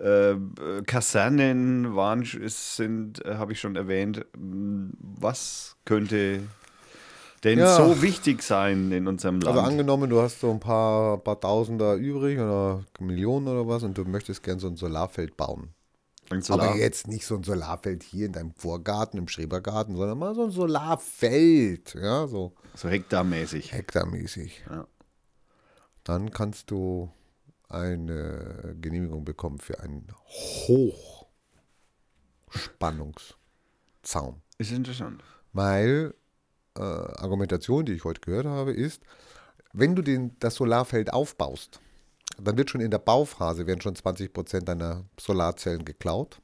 äh, Kasernen waren, es sind, äh, habe ich schon erwähnt. Was könnte denn Ja. so wichtig sein in unserem Land? Also angenommen, du hast so ein paar, paar Tausender übrig oder Millionen oder was und du möchtest gern so ein Solarfeld bauen. Ein Solar- Aber jetzt nicht so ein Solarfeld hier in deinem Vorgarten, im Schrebergarten, sondern mal so ein Solarfeld, ja, so so hektarmäßig. hektarmäßig. Ja. Dann kannst du eine Genehmigung bekommen für einen Hochspannungszaun. Ist interessant. Weil äh, Argumentation, die ich heute gehört habe, ist, wenn du den, das Solarfeld aufbaust, dann wird schon in der Bauphase werden schon 20% deiner Solarzellen geklaut.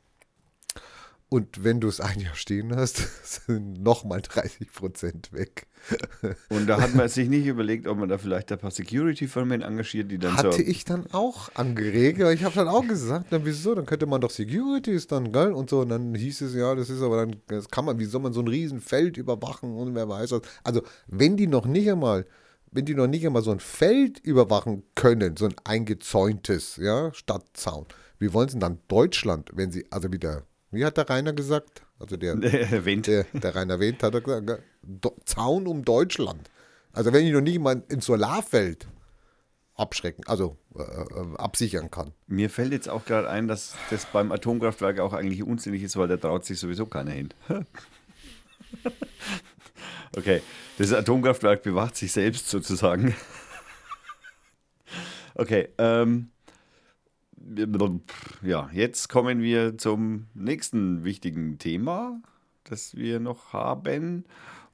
Und wenn du es ein Jahr stehen hast, sind nochmal 30% weg. Und da hat man sich nicht überlegt, ob man da vielleicht ein paar Security-Firmen engagiert, die dann Hatte so. ich dann auch angeregt, aber ich habe dann auch gesagt, na wieso, dann könnte man doch Securities dann, gell, und so, und dann hieß es, ja, das ist aber dann, das kann man, wie soll man so ein Riesenfeld überwachen und wer weiß was. Also, wenn die noch nicht einmal, wenn die noch nicht einmal so ein Feld überwachen können, so ein eingezäuntes, ja, Stadtzaun, wie wollen sie denn dann Deutschland, wenn sie, also wieder, wie hat der Rainer gesagt? Also der, erwähnt. der, der Rainer Wendt hat er gesagt, Zaun um Deutschland. Also wenn ich noch nicht mal ins Solarfeld abschrecken, also äh, äh, absichern kann. Mir fällt jetzt auch gerade ein, dass das beim Atomkraftwerk auch eigentlich unsinnig ist, weil da traut sich sowieso keiner hin. okay, das Atomkraftwerk bewacht sich selbst sozusagen. okay, ähm, ja, jetzt kommen wir zum nächsten wichtigen Thema, das wir noch haben,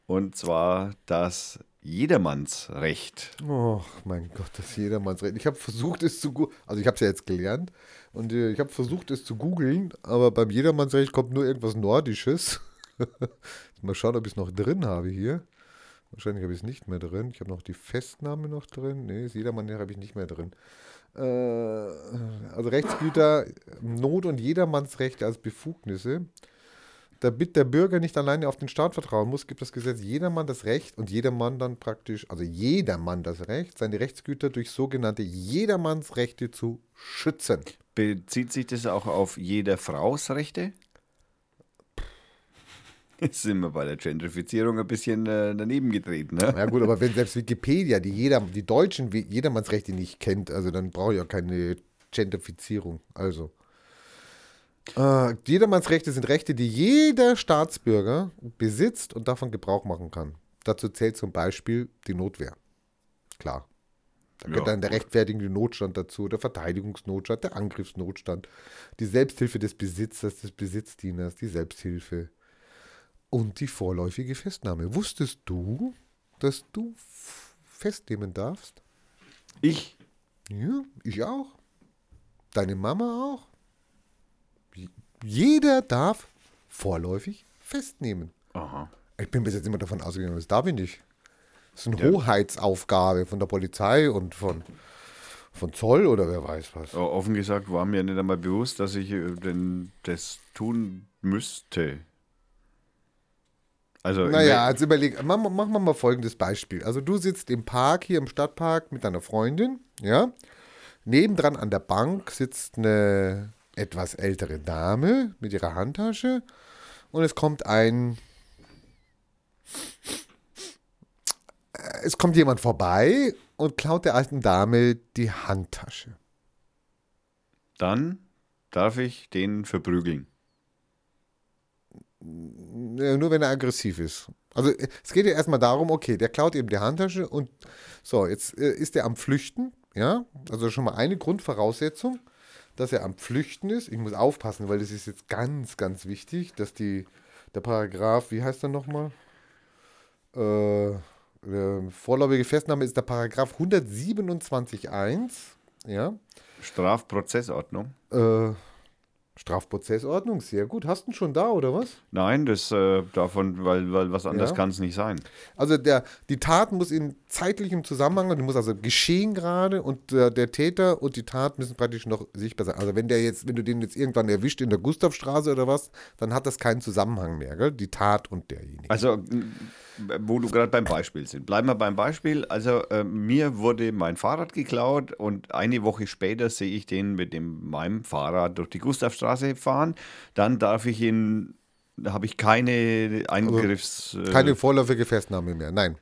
und zwar das Jedermannsrecht. Oh mein Gott, das ist jedermanns Recht. Ich habe versucht, es zu also ich habe es ja jetzt gelernt und äh, ich habe versucht, es zu googeln, aber beim Jedermannsrecht kommt nur irgendwas Nordisches. Mal schauen, ob ich es noch drin habe hier. Wahrscheinlich habe ich es nicht mehr drin. Ich habe noch die Festnahme noch drin. Nee, Jedermann habe ich nicht mehr drin. Äh, also Rechtsgüter, Not- und Jedermannsrechte als Befugnisse. Damit der Bürger nicht alleine auf den Staat vertrauen muss, gibt das Gesetz jedermann das Recht und jedermann dann praktisch, also jedermann das Recht, seine Rechtsgüter durch sogenannte Jedermannsrechte zu schützen. Bezieht sich das auch auf jeder Fraus Rechte? Jetzt sind wir bei der Gentrifizierung ein bisschen äh, daneben getreten. Ne? Ja gut, aber wenn selbst Wikipedia die, jeder, die deutschen Jedermannsrechte nicht kennt, also dann brauche ich ja keine Gentrifizierung. Also. Äh, Jedermannsrechte sind Rechte, die jeder Staatsbürger besitzt und davon Gebrauch machen kann. Dazu zählt zum Beispiel die Notwehr. Klar. Da gehört Ja, dann der rechtfertigende Notstand dazu, der Verteidigungsnotstand, der Angriffsnotstand, die Selbsthilfe des Besitzers, des Besitzdieners, die Selbsthilfe und die vorläufige Festnahme. Wusstest du, dass du festnehmen darfst? Ich? Ja, ich auch. Deine Mama auch. Jeder darf vorläufig festnehmen. Aha. Ich bin bis jetzt immer davon ausgegangen, das darf ich nicht. Das ist eine Ja. Hoheitsaufgabe von der Polizei und von, von Zoll oder wer weiß was. Offen gesagt war mir nicht einmal bewusst, dass ich äh, denn das tun müsste. Also, Naja, jetzt überleg, machen wir mal folgendes Beispiel. Also du sitzt im Park, hier im Stadtpark mit deiner Freundin, ja. Nebendran an der Bank sitzt eine etwas ältere Dame mit ihrer Handtasche und es kommt ein... Es kommt jemand vorbei und klaut der alten Dame die Handtasche. dann darf ich den verprügeln. Nur wenn er aggressiv ist. Also es geht ja erstmal darum, okay, der klaut eben die Handtasche und so, jetzt äh, ist er am Flüchten, ja, also schon mal eine Grundvoraussetzung, dass er am Flüchten ist. Ich muss aufpassen, weil das ist jetzt ganz, ganz wichtig, dass die, der Paragraph, wie heißt er nochmal? Äh, vorläufige Festnahme ist der Paragraph 127.1, ja, Strafprozessordnung. äh, Strafprozessordnung, sehr gut. Hast du ihn schon da, oder was? Nein, das äh, davon, weil, weil was anderes Ja. kann es nicht sein. Also der, die Tat muss in zeitlichem Zusammenhang, die muss also geschehen gerade und äh, der Täter und die Tat müssen praktisch noch sichtbar sein. Also wenn der jetzt, wenn du den jetzt irgendwann erwischt in der Gustavstraße oder was, dann hat das keinen Zusammenhang mehr, gell? Die Tat und derjenige. Also, wo du gerade beim Beispiel sind. Bleiben wir beim Beispiel. Also, äh, mir wurde mein Fahrrad geklaut und eine Woche später sehe ich den mit dem, meinem Fahrrad durch die Gustavstraße fahren. Dann darf ich ihn, da habe ich keine Eingriffs... äh, Keine vorläufige Festnahme mehr, nein.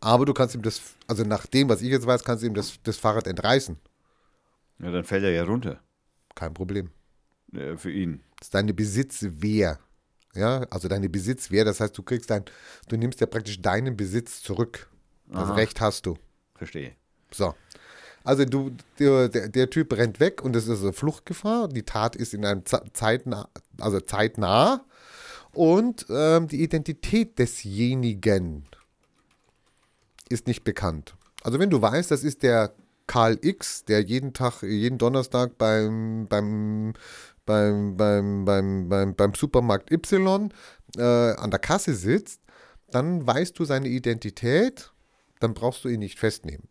Aber du kannst ihm das, also nach dem, was ich jetzt weiß, kannst du ihm das, das Fahrrad entreißen. ja, dann fällt er ja runter Kein Problem. äh, für ihn. Das ist deine Besitzwehr. Ja, also deine Besitzwehr, das heißt, du kriegst dein, du nimmst ja praktisch deinen Besitz zurück. Das Aha. Recht hast du. Verstehe. So. Also du, der, der, Typ rennt weg und es ist eine Fluchtgefahr. Die Tat ist in einem Ze- zeitnah, also zeitnah. Und ähm, die Identität desjenigen ist nicht bekannt. Also wenn du weißt, das ist der Karl X, der jeden Tag, jeden Donnerstag beim, beim, beim, beim, beim, beim, beim Supermarkt Y äh, an der Kasse sitzt, dann weißt du seine Identität, dann brauchst du ihn nicht festnehmen.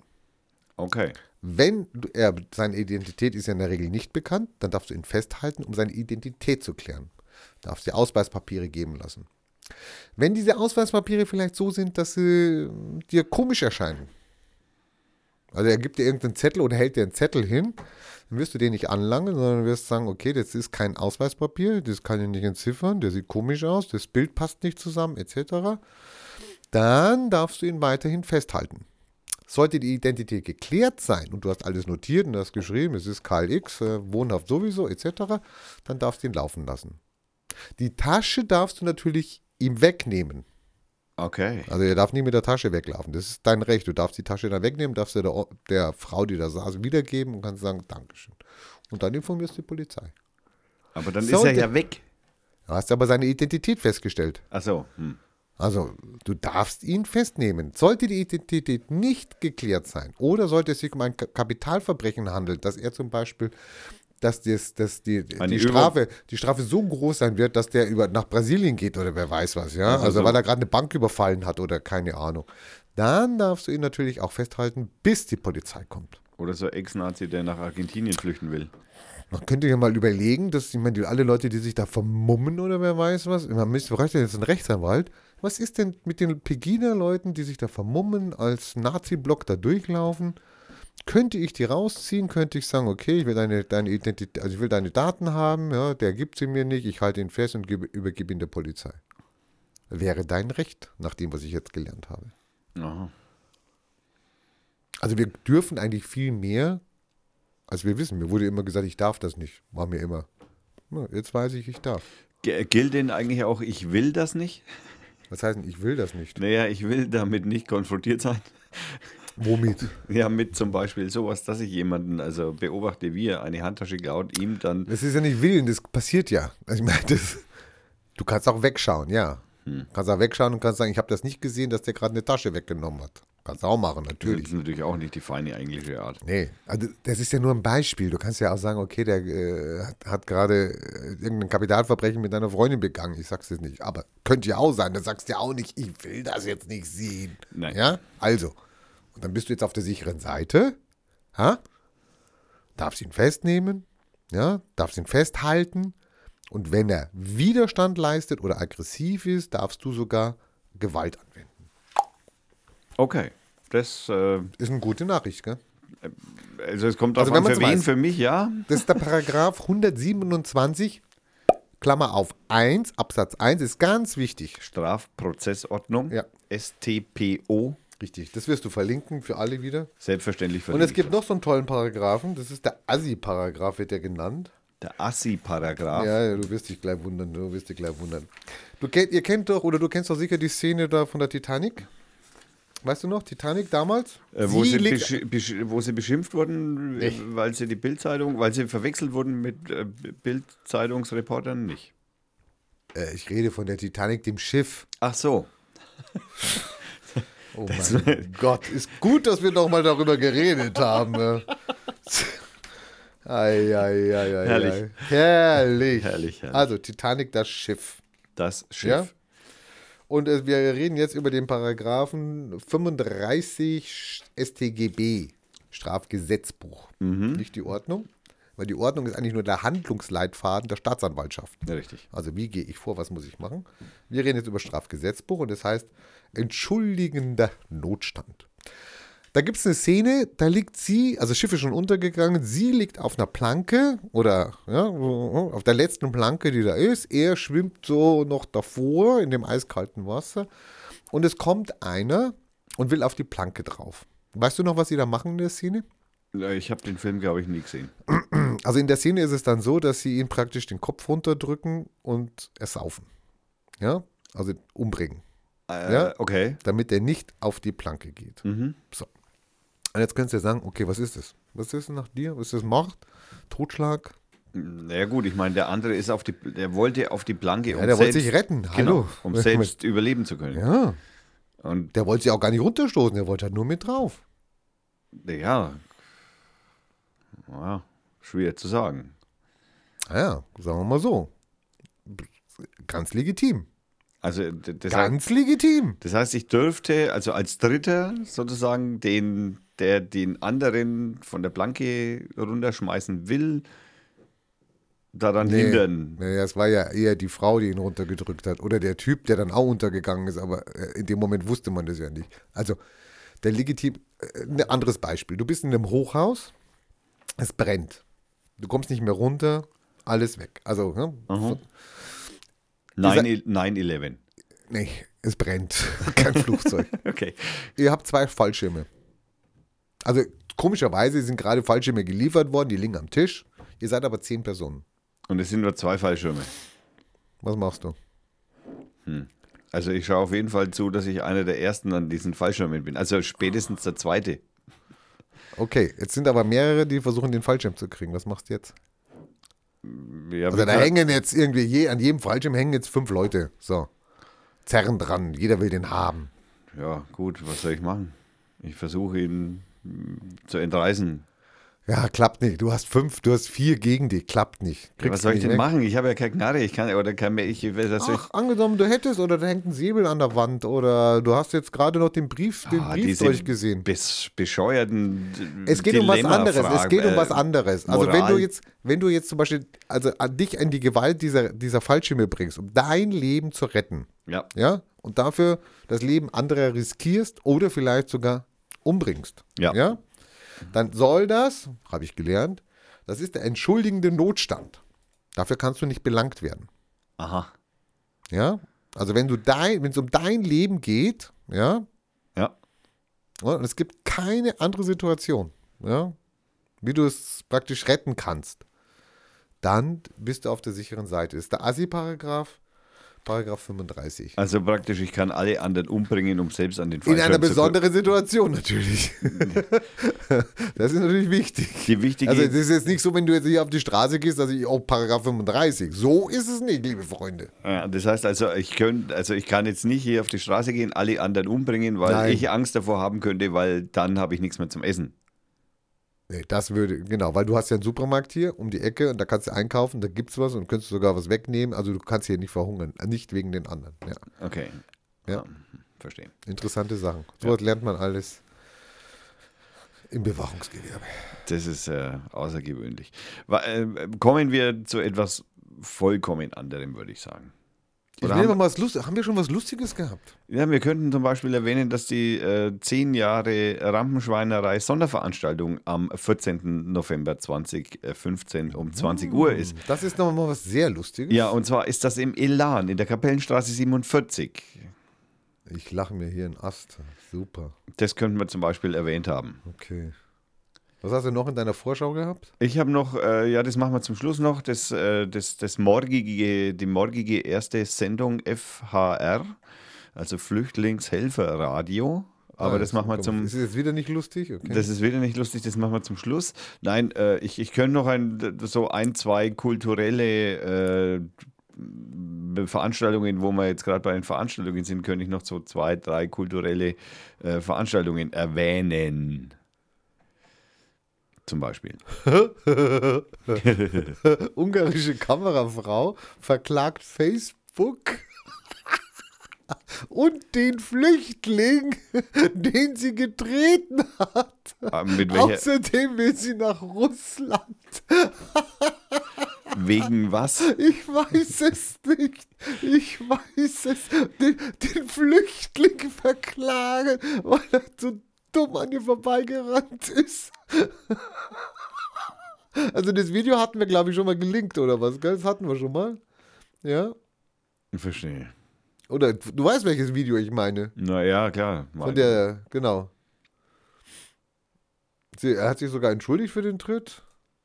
Okay. Wenn er, seine Identität ist ja in der Regel nicht bekannt, dann darfst du ihn festhalten, um seine Identität zu klären. Darfst dir Ausweispapiere geben lassen. Wenn diese Ausweispapiere vielleicht so sind, dass sie äh, dir komisch erscheinen, also er gibt dir irgendeinen Zettel oder hält dir einen Zettel hin, dann wirst du den nicht anlangen, sondern wirst sagen, okay, das ist kein Ausweispapier, das kann ich nicht entziffern, der sieht komisch aus, das Bild passt nicht zusammen, etc. Dann darfst du ihn weiterhin festhalten. Sollte die Identität geklärt sein und du hast alles notiert und hast geschrieben, es ist Karl X, äh, wohnhaft sowieso, etc., dann darfst du ihn laufen lassen. Die Tasche darfst du natürlich ihm wegnehmen. Okay. Also er darf nie mit der Tasche weglaufen. Das ist dein Recht. Du darfst die Tasche dann wegnehmen, darfst du der, der Frau, die da saß, wiedergeben und kannst sagen, Dankeschön. Und dann informierst du die Polizei. Aber dann So, ist er ja weg. Du hast aber seine Identität festgestellt. Achso. Hm. Also, du darfst ihn festnehmen. Sollte die Identität nicht geklärt sein oder sollte es sich um ein Ka- Kapitalverbrechen handeln, dass er zum Beispiel, dass, das, dass die, Eine die, Strafe, die Strafe so groß sein wird, dass der über, nach Brasilien geht oder wer weiß was, ja. Also Also, so- weil er gerade eine Bank überfallen hat oder keine Ahnung. Dann darfst du ihn natürlich auch festhalten, bis die Polizei kommt. Oder so ein Ex-Nazi, der nach Argentinien flüchten will. Man könnte ja mal überlegen, dass, ich meine, die, alle Leute, die sich da vermummen oder wer weiß was, man müsste, bräuchte jetzt einen Rechtsanwalt. Was ist denn mit den Pegida-Leuten, die sich da vermummen, als Nazi-Block da durchlaufen? Könnte ich die rausziehen? Könnte ich sagen, okay, ich will deine, deine Identität, also ich will deine Daten haben, ja, der gibt sie mir nicht, ich halte ihn fest und gebe, übergebe ihn der Polizei. Wäre dein Recht, nach dem, was ich jetzt gelernt habe. Aha. Also wir dürfen eigentlich viel mehr, als wir wissen. Mir wurde immer gesagt, ich darf das nicht. War mir immer. Na, jetzt weiß ich, ich darf. G- Gilt denn eigentlich auch, ich will das nicht? Was heißt denn, ich will das nicht? Naja, ich will damit nicht konfrontiert sein. Womit? Ja, mit zum Beispiel sowas, dass ich jemanden also beobachte, wie er eine Handtasche klaut, ihm dann. Das ist ja nicht Willen, das passiert ja. Also ich meine, das, du kannst auch wegschauen, ja. Hm. Kannst auch wegschauen und kannst sagen, ich habe das nicht gesehen, dass der gerade eine Tasche weggenommen hat. Kannst du auch machen, Das natürlich. ist natürlich auch nicht die feine englische Art. Nee, also das ist ja nur ein Beispiel. Du kannst ja auch sagen, okay, der äh, hat, hat gerade äh, irgendein Kapitalverbrechen mit deiner Freundin begangen. Ich sag's jetzt nicht. Aber könnte ja auch sein. Da sagst du ja auch nicht, ich will das jetzt nicht sehen. Nein. Ja, also. Dann bist du jetzt auf der sicheren Seite. Ha? Darfst ihn festnehmen. Ja, darfst ihn festhalten. Und wenn er Widerstand leistet oder aggressiv ist, darfst du sogar Gewalt anwenden. Okay. Das, äh, Ist eine gute Nachricht, gell? also es kommt drauf Also an, für wen, weiß. für mich, ja. Das ist der Paragraph 127, Klammer auf 1, Absatz 1, ist ganz wichtig. Strafprozessordnung. Ja. STPO. Richtig, das wirst du verlinken für alle wieder. Selbstverständlich Und es gibt noch so einen tollen Paragraphen, das ist der Assi-Paragraph, wird der genannt. Der Assi-Paragraph. Ja, ja, du wirst dich gleich wundern, du wirst dich gleich wundern. Du ihr kennt doch, oder du kennst doch sicher die Szene da von der Titanic. Weißt du noch, Titanic damals? Äh, wo, sie besch wo sie beschimpft wurden, äh, weil sie die Bildzeitung, weil sie verwechselt wurden mit äh, Bildzeitungsreportern nicht. äh, ich rede von der Titanic, dem Schiff. Ach so. Oh mein Gott, ist gut, dass wir noch mal darüber geredet haben. Ei, ei, ei, ei, Herrlich. Ei. Herrlich. Herrlich, herrlich. Also Titanic, das Schiff. Das Schiff. Ja? Und äh, wir reden jetzt über den Paragraphen 35 StGB, Strafgesetzbuch. Nicht die Ordnung, weil die Ordnung ist eigentlich nur der Handlungsleitfaden der Staatsanwaltschaft. Ja, richtig. Also wie gehe ich vor, was muss ich machen? Wir reden jetzt über Strafgesetzbuch und das heißt entschuldigender Notstand. Da gibt es eine Szene, da liegt sie, also das Schiff ist schon untergegangen, sie liegt auf einer Planke oder ja, auf der letzten Planke, die da ist. Er schwimmt so noch davor in dem eiskalten Wasser und es kommt einer und will auf die Planke drauf. Weißt du noch, was sie da machen in der Szene? Ja, Ich habe den Film, glaube ich, nie gesehen. Also in der Szene ist es dann so, dass sie ihn praktisch den Kopf runterdrücken und ersaufen. Ja, also umbringen, Äh, Ja. Okay. damit er nicht auf die Planke geht. Mhm. So. Und jetzt könntest du ja sagen, okay, was ist das? Was ist denn nach dir? Was ist das Mord? Totschlag? Na ja, gut, ich meine, der andere ist auf die, der wollte auf die Planke, um Ja, der wollte sich retten. Genau, Hallo. um selbst überleben zu können. Ja, Und der wollte sich auch gar nicht runterstoßen, der wollte halt nur mit drauf. ja, ja, schwer zu sagen. Ja, sagen wir mal so. Ganz legitim. Also das, heißt, Ganz legitim. das heißt, ich dürfte also als Dritter sozusagen den, der den anderen von der Planke runterschmeißen will, daran hindern. Nee, das war ja eher die Frau, die ihn runtergedrückt hat. Oder der Typ, der dann auch untergegangen ist, aber äh, in dem Moment wusste man das ja nicht. Also, der legitim, äh, ein anderes Beispiel. Du bist in einem Hochhaus, es brennt. Du kommst nicht mehr runter, alles weg. Also, ne? 9 9-11. nee, es brennt. Kein Flugzeug. Okay. Ihr habt zwei Fallschirme. Also, komischerweise sind gerade Fallschirme geliefert worden, die liegen am Tisch. Ihr seid aber zehn Personen. Und es sind nur zwei Fallschirme. Was machst du? Also ich schaue auf jeden Fall zu, dass ich einer der ersten an diesen Fallschirmen bin. Also spätestens der zweite. Okay, jetzt sind aber mehrere, die versuchen, den Fallschirm zu kriegen. Was machst du jetzt? Ja, Also da hängen jetzt irgendwie, je, an jedem Fallschirm hängen jetzt fünf Leute. So. Zerren dran. Jeder will den haben. ja, gut, was soll ich machen? Ich versuche ihn mm, zu entreißen. Ja, klappt nicht. Du hast fünf, du hast vier gegen dich. Klappt nicht. Ja, was soll ich denn weg. machen? Ich habe ja keine Knarre. Ich kann oder kann mir ich, was soll ich Ach, angenommen, du hättest oder da hängt ein Säbel an der Wand oder du hast jetzt gerade noch den Brief, den Ah, Brief durchgesehen. Bes bescheuerten Es geht um was anderes. Es geht um äh, was anderes. Also wenn Moral. du jetzt, wenn du jetzt zum Beispiel, also an dich in die Gewalt dieser, dieser Fallschirme bringst, um dein Leben zu retten, Ja, ja, und dafür das Leben anderer riskierst oder vielleicht sogar umbringst, Ja. ja, dann soll das, habe ich gelernt, das ist der entschuldigende Notstand. Dafür kannst du nicht belangt werden, aha. ja. Also wenn du dein, wenn es um dein Leben geht, ja, Ja, und es gibt keine andere Situation, ja, wie du es praktisch retten kannst, dann bist du auf der sicheren Seite. Ist der Assi-Paragraph, Paragraph 35. also praktisch, ich kann alle anderen umbringen, um selbst an den In Fallschirm einer zu kommen. besonderen Situation natürlich. das ist natürlich wichtig. Die wichtige, Also das ist jetzt nicht so, wenn du jetzt hier auf die Straße gehst, dass ich, oh, Paragraph 35. So ist es nicht, liebe Freunde. Ja, das heißt also, ich könnte, also ich kann jetzt nicht hier auf die Straße gehen, alle anderen umbringen, weil Nein. ich Angst davor haben könnte, weil dann habe ich nichts mehr zum Essen. Nee, das würde, genau, weil du hast ja einen Supermarkt hier um die Ecke und da kannst du einkaufen, da gibt's was und könntest sogar was wegnehmen. Also du kannst hier nicht verhungern, nicht wegen den anderen. Ja, Okay. Ja. Verstehe. interessante Sachen. So was lernt man alles im Bewachungsgewerbe. Das ist äh, außergewöhnlich. Äh, kommen wir zu etwas vollkommen anderem, würde ich sagen. Ich haben- mal was Lust, haben wir schon was Lustiges gehabt? Ja, wir könnten zum Beispiel erwähnen, dass die äh, 10 Jahre Rampenschweinerei Sonderveranstaltung am 14. November 2015 um 20 Uhr ist. Das ist nochmal was sehr Lustiges. Ja, und zwar ist das im Elan in der Kapellenstraße 47. Ich lache mir hier einen Ast. Super. Das könnten wir zum Beispiel erwähnt haben. Okay. Was hast du noch in deiner Vorschau gehabt? Ich habe noch, äh, ja, das machen wir zum Schluss noch, das, äh, das, das morgige, die morgige erste Sendung FHR, also Flüchtlingshelferradio. Aber Ah, das machen wir zum, Ist es jetzt wieder nicht lustig? Okay. Das ist wieder nicht lustig, das machen wir zum Schluss. Nein, äh, ich, ich könnte noch ein, so ein, zwei kulturelle äh, Veranstaltungen, wo wir jetzt gerade bei den Veranstaltungen sind, könnte ich noch so zwei, drei kulturelle äh, Veranstaltungen erwähnen. Zum Beispiel. Ungarische Kamerafrau verklagt Facebook und den Flüchtling, den sie getreten hat. Ah, Außerdem will sie nach Russland. wegen was? Ich weiß es nicht. Ich weiß es. Den, den Flüchtling verklagen, weil er so dumm an ihr vorbeigerannt ist. Also das Video hatten wir, glaube ich, schon mal gelinkt, oder was? gell? Das hatten wir schon mal. Ja? Verstehe. Oder du weißt, welches Video ich meine. Naja, klar. Von der, genau. Sie, er hat sich sogar entschuldigt für den Tritt.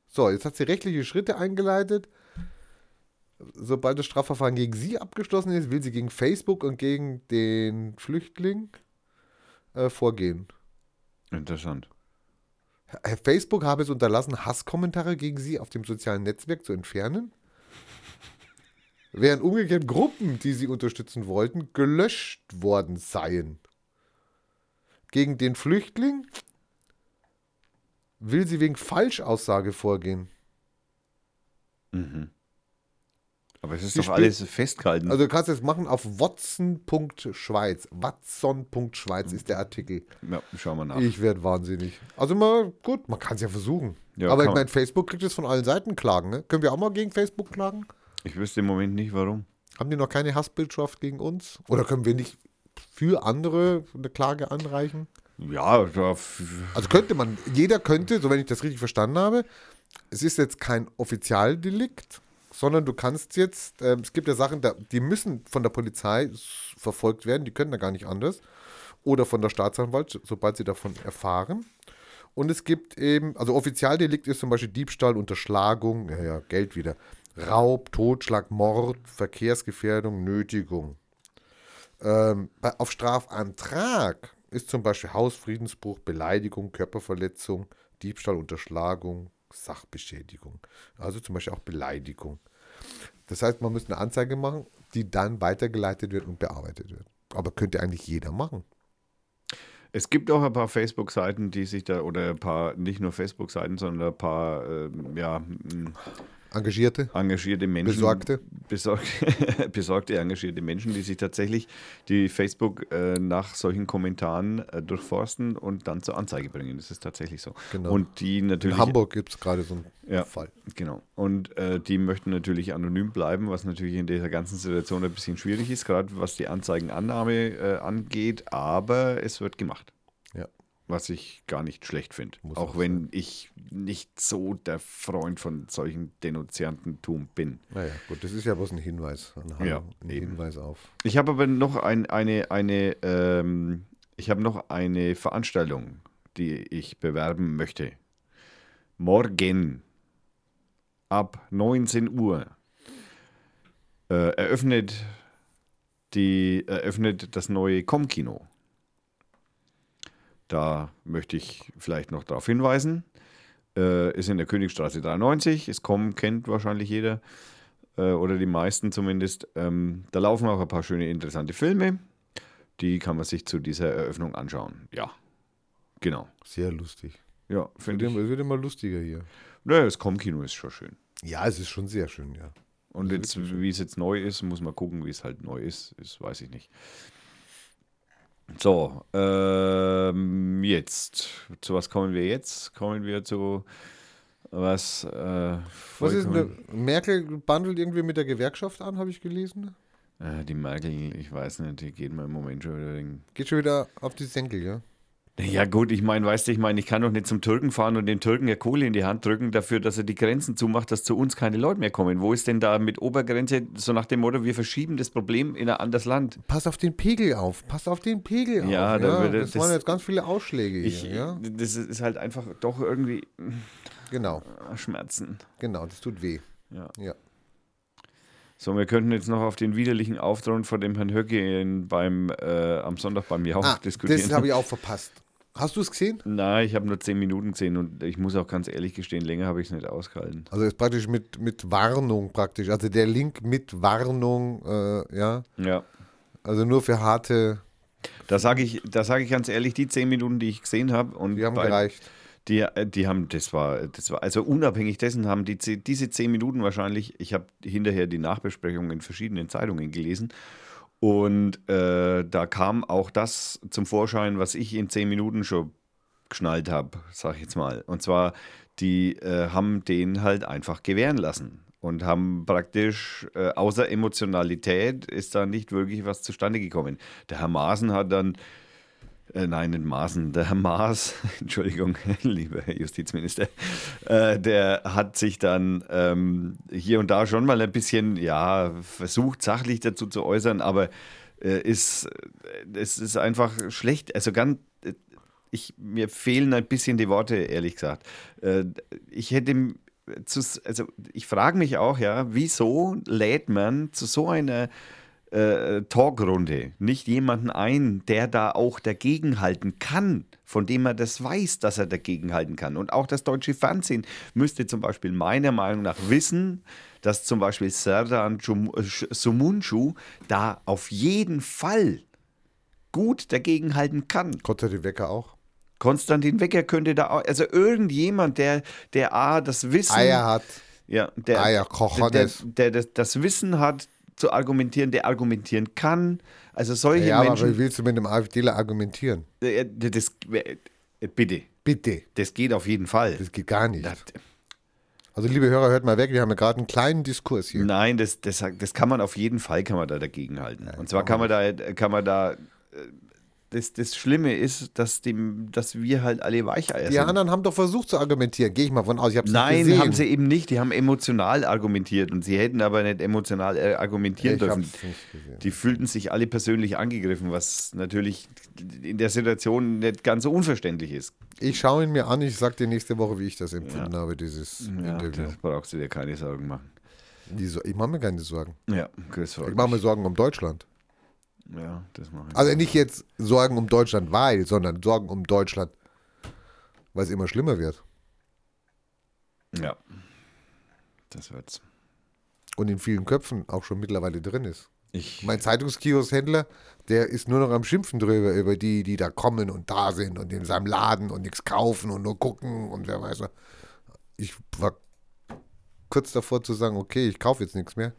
So, jetzt hat sie rechtliche Schritte eingeleitet. Sobald das Strafverfahren gegen sie abgeschlossen ist, will sie gegen Facebook und gegen den Flüchtling äh, vorgehen. Interessant. Facebook habe es unterlassen, Hasskommentare gegen sie auf dem sozialen Netzwerk zu entfernen. Während umgekehrt Gruppen, die sie unterstützen wollten, gelöscht worden seien. Gegen den Flüchtling will sie wegen Falschaussage vorgehen. Aber es ist Sie doch alles festgehalten. Also du kannst es machen auf watson.schweiz. Watson.schweiz ist der Artikel. ja, schauen wir nach. Ich werde wahnsinnig. Also mal, gut, man kann es ja versuchen. Ja, Aber ich meine, Facebook kriegt es von allen Seiten klagen. Ne? Können wir auch mal gegen Facebook klagen? Ich wüsste im Moment nicht, warum. Haben die noch keine Hassbildschaft gegen uns? Oder können wir nicht für andere eine Klage anreichen? Ja, Also könnte man, jeder könnte, so wenn ich das richtig verstanden habe, es ist jetzt kein Offizialdelikt, sondern du kannst jetzt, ähm, es gibt ja Sachen, die müssen von der Polizei verfolgt werden, die können da gar nicht anders. Oder von der Staatsanwalt, sobald sie davon erfahren. Und es gibt eben, also Offizialdelikt ist zum Beispiel Diebstahl, Unterschlagung, ja, ja, Geld wieder, Raub, Totschlag, Mord, Verkehrsgefährdung, Nötigung. Ähm, bei, auf Strafantrag ist zum Beispiel Hausfriedensbruch, Beleidigung, Körperverletzung, Diebstahl, Unterschlagung, Sachbeschädigung. Also zum Beispiel auch Beleidigung. Das heißt, man muss eine Anzeige machen, die dann weitergeleitet wird und bearbeitet wird. Aber könnte eigentlich jeder machen. es gibt auch ein paar Facebook-Seiten, die sich da, oder ein paar, nicht nur Facebook-Seiten, sondern ein paar, ähm, ja, Engagierte, engagierte Menschen. Besorgte. Besorg, besorgte, engagierte Menschen, die sich tatsächlich die Facebook äh, nach solchen Kommentaren äh, durchforsten und dann zur Anzeige bringen. Das ist tatsächlich so. Genau. Und die natürlich. in Hamburg gibt es gerade so einen Ja. Fall. Genau. Und äh, die möchten natürlich anonym bleiben, was natürlich in dieser ganzen Situation ein bisschen schwierig ist, gerade was die Anzeigenannahme äh, angeht, aber es wird gemacht. Was ich gar nicht schlecht finde. Auch wenn ich nicht so der Freund von solchen Denunziantentum bin. Naja, gut, das ist ja bloß ein Hinweis. Ein, Ja, ein. Hinweis auf. Ich habe aber noch ein, eine, eine, ähm, ich habe noch eine Veranstaltung, die ich bewerben möchte. Morgen ab 19 Uhr äh, eröffnet, die, eröffnet das neue Com-Kino. Da möchte ich vielleicht noch darauf hinweisen. Äh, ist in der Königstraße 93. Ist Com kennt wahrscheinlich jeder äh, oder die meisten zumindest. Ähm, da laufen auch ein paar schöne, interessante Filme. Die kann man sich zu dieser Eröffnung anschauen. Ja, genau. Sehr lustig. Ja, Es finde wird, ich. immer, es wird immer lustiger hier. Naja, das Com-Kino ist schon schön. Ja, es ist schon sehr schön, ja. Und jetzt, wie es jetzt neu ist, muss man gucken, wie es halt neu ist. Ist, weiß ich nicht. So, ähm, jetzt. Zu was kommen wir jetzt? Kommen wir zu was. Äh, Was ist denn, Merkel bandelt irgendwie mit der Gewerkschaft an, habe ich gelesen. Äh, die Merkel, ich weiß nicht, die geht mir im Moment schon wieder. Geht schon wieder auf die Senkel, ja? Ja, gut, ich meine, weißt du, ich meine, ich kann doch nicht zum Türken fahren und dem Türken ja Kohle in die Hand drücken dafür, dass er die Grenzen zumacht, dass zu uns keine Leute mehr kommen. Wo ist denn da mit Obergrenze so nach dem Motto, wir verschieben das Problem in ein anderes Land? Pass auf den Pegel auf, pass auf den Pegel Ja, auf. da Ja, würde- das, das- waren jetzt ganz viele Ausschläge hier, Ich, ja? Das ist halt einfach doch irgendwie Genau, Schmerzen. genau, das tut weh. Ja. Ja. So, wir könnten jetzt noch auf den widerlichen Auftritt von dem Herrn Höcke beim, äh, am Sonntag beim Jauch Ah, diskutieren. das habe ich auch verpasst. Hast du es gesehen? Nein, ich habe nur zehn Minuten gesehen und ich muss auch ganz ehrlich gestehen, länger habe ich es nicht ausgehalten. Also ist praktisch mit, mit Warnung praktisch. Also der Link mit Warnung, äh, ja. Ja. Also nur für harte, Da sage ich, da sage ich ganz ehrlich, die zehn Minuten, die ich gesehen habe und die haben bei, gereicht. Die, äh, die haben, das war, das war, also unabhängig dessen haben die diese zehn Minuten wahrscheinlich, ich habe hinterher die Nachbesprechung in verschiedenen Zeitungen gelesen und äh, da kam auch das zum Vorschein, was ich in zehn Minuten schon geschnallt habe, sag ich jetzt mal. Und zwar, die äh, haben den halt einfach gewähren lassen und haben praktisch, äh, außer Emotionalität, ist da nicht wirklich was zustande gekommen. Der Herr Maaßen hat dann äh, nein, nicht Maaßen, der Maas, Entschuldigung, lieber Herr Justizminister, äh, der hat sich dann ähm, hier und da schon mal ein bisschen, ja, versucht, sachlich dazu zu äußern, aber äh, ist, äh, es ist einfach schlecht, also ganz, äh, ich, mir fehlen ein bisschen die Worte, ehrlich gesagt. Äh, ich hätte, also ich frage mich auch, ja, wieso lädt man zu so einer äh, Talkrunde nicht jemanden ein, der da auch dagegenhalten kann, von dem er das weiß, dass er dagegenhalten kann. Und auch das deutsche Fernsehen müsste zum Beispiel meiner Meinung nach wissen, dass zum Beispiel Serdan Sch- Sumunchu da auf jeden Fall gut dagegenhalten kann. Konstantin Wecker auch. Konstantin Wecker könnte da auch, also irgendjemand, der, der A, das Wissen. Eier hat. Ja, der, Ah ja, der, der, der das, das Wissen hat zu argumentieren, der argumentieren kann. Also solche Ja, aber wie Menschen. willst du mit einem AfDler argumentieren? das, bitte, Bitte. das geht auf jeden Fall. Das geht gar nicht. Das, Also, liebe Hörer, hört mal weg. Wir haben ja gerade einen kleinen Diskurs hier. nein, das, das, das kann man auf jeden Fall kann man da dagegen halten. Und zwar kann man da, kann man da. Das, das Schlimme ist, dass, dem, dass wir halt alle Weicheier Die sind. anderen haben doch versucht zu argumentieren. Gehe ich mal von aus. Ich habe Nein, nicht gesehen. haben sie eben nicht. Die haben emotional argumentiert und sie hätten aber nicht emotional äh, argumentieren Ich dürfen. hab's. Die fühlten sich alle persönlich angegriffen, was natürlich in der Situation nicht ganz so unverständlich ist. Ich schaue ihn mir an. Ich sage dir nächste Woche, wie ich das empfunden habe, dieses Ja, Interview. das brauchst du dir keine Sorgen machen. Die ich mache mir keine Sorgen. Ja, Ich mache mir. Sorgen um Deutschland. Ja, das mache ich. Also nicht jetzt Sorgen um Deutschland, weil, sondern Sorgen um Deutschland, weil es immer schlimmer wird. ja, das wird's. Und in vielen Köpfen auch schon mittlerweile drin ist. Ich, Mein Zeitungskiosk-Händler, der ist nur noch am Schimpfen drüber, über die, die da kommen und da sind und in seinem Laden und nichts kaufen und nur gucken und wer weiß was. Ich war kurz davor zu sagen, okay, ich kaufe jetzt nichts mehr.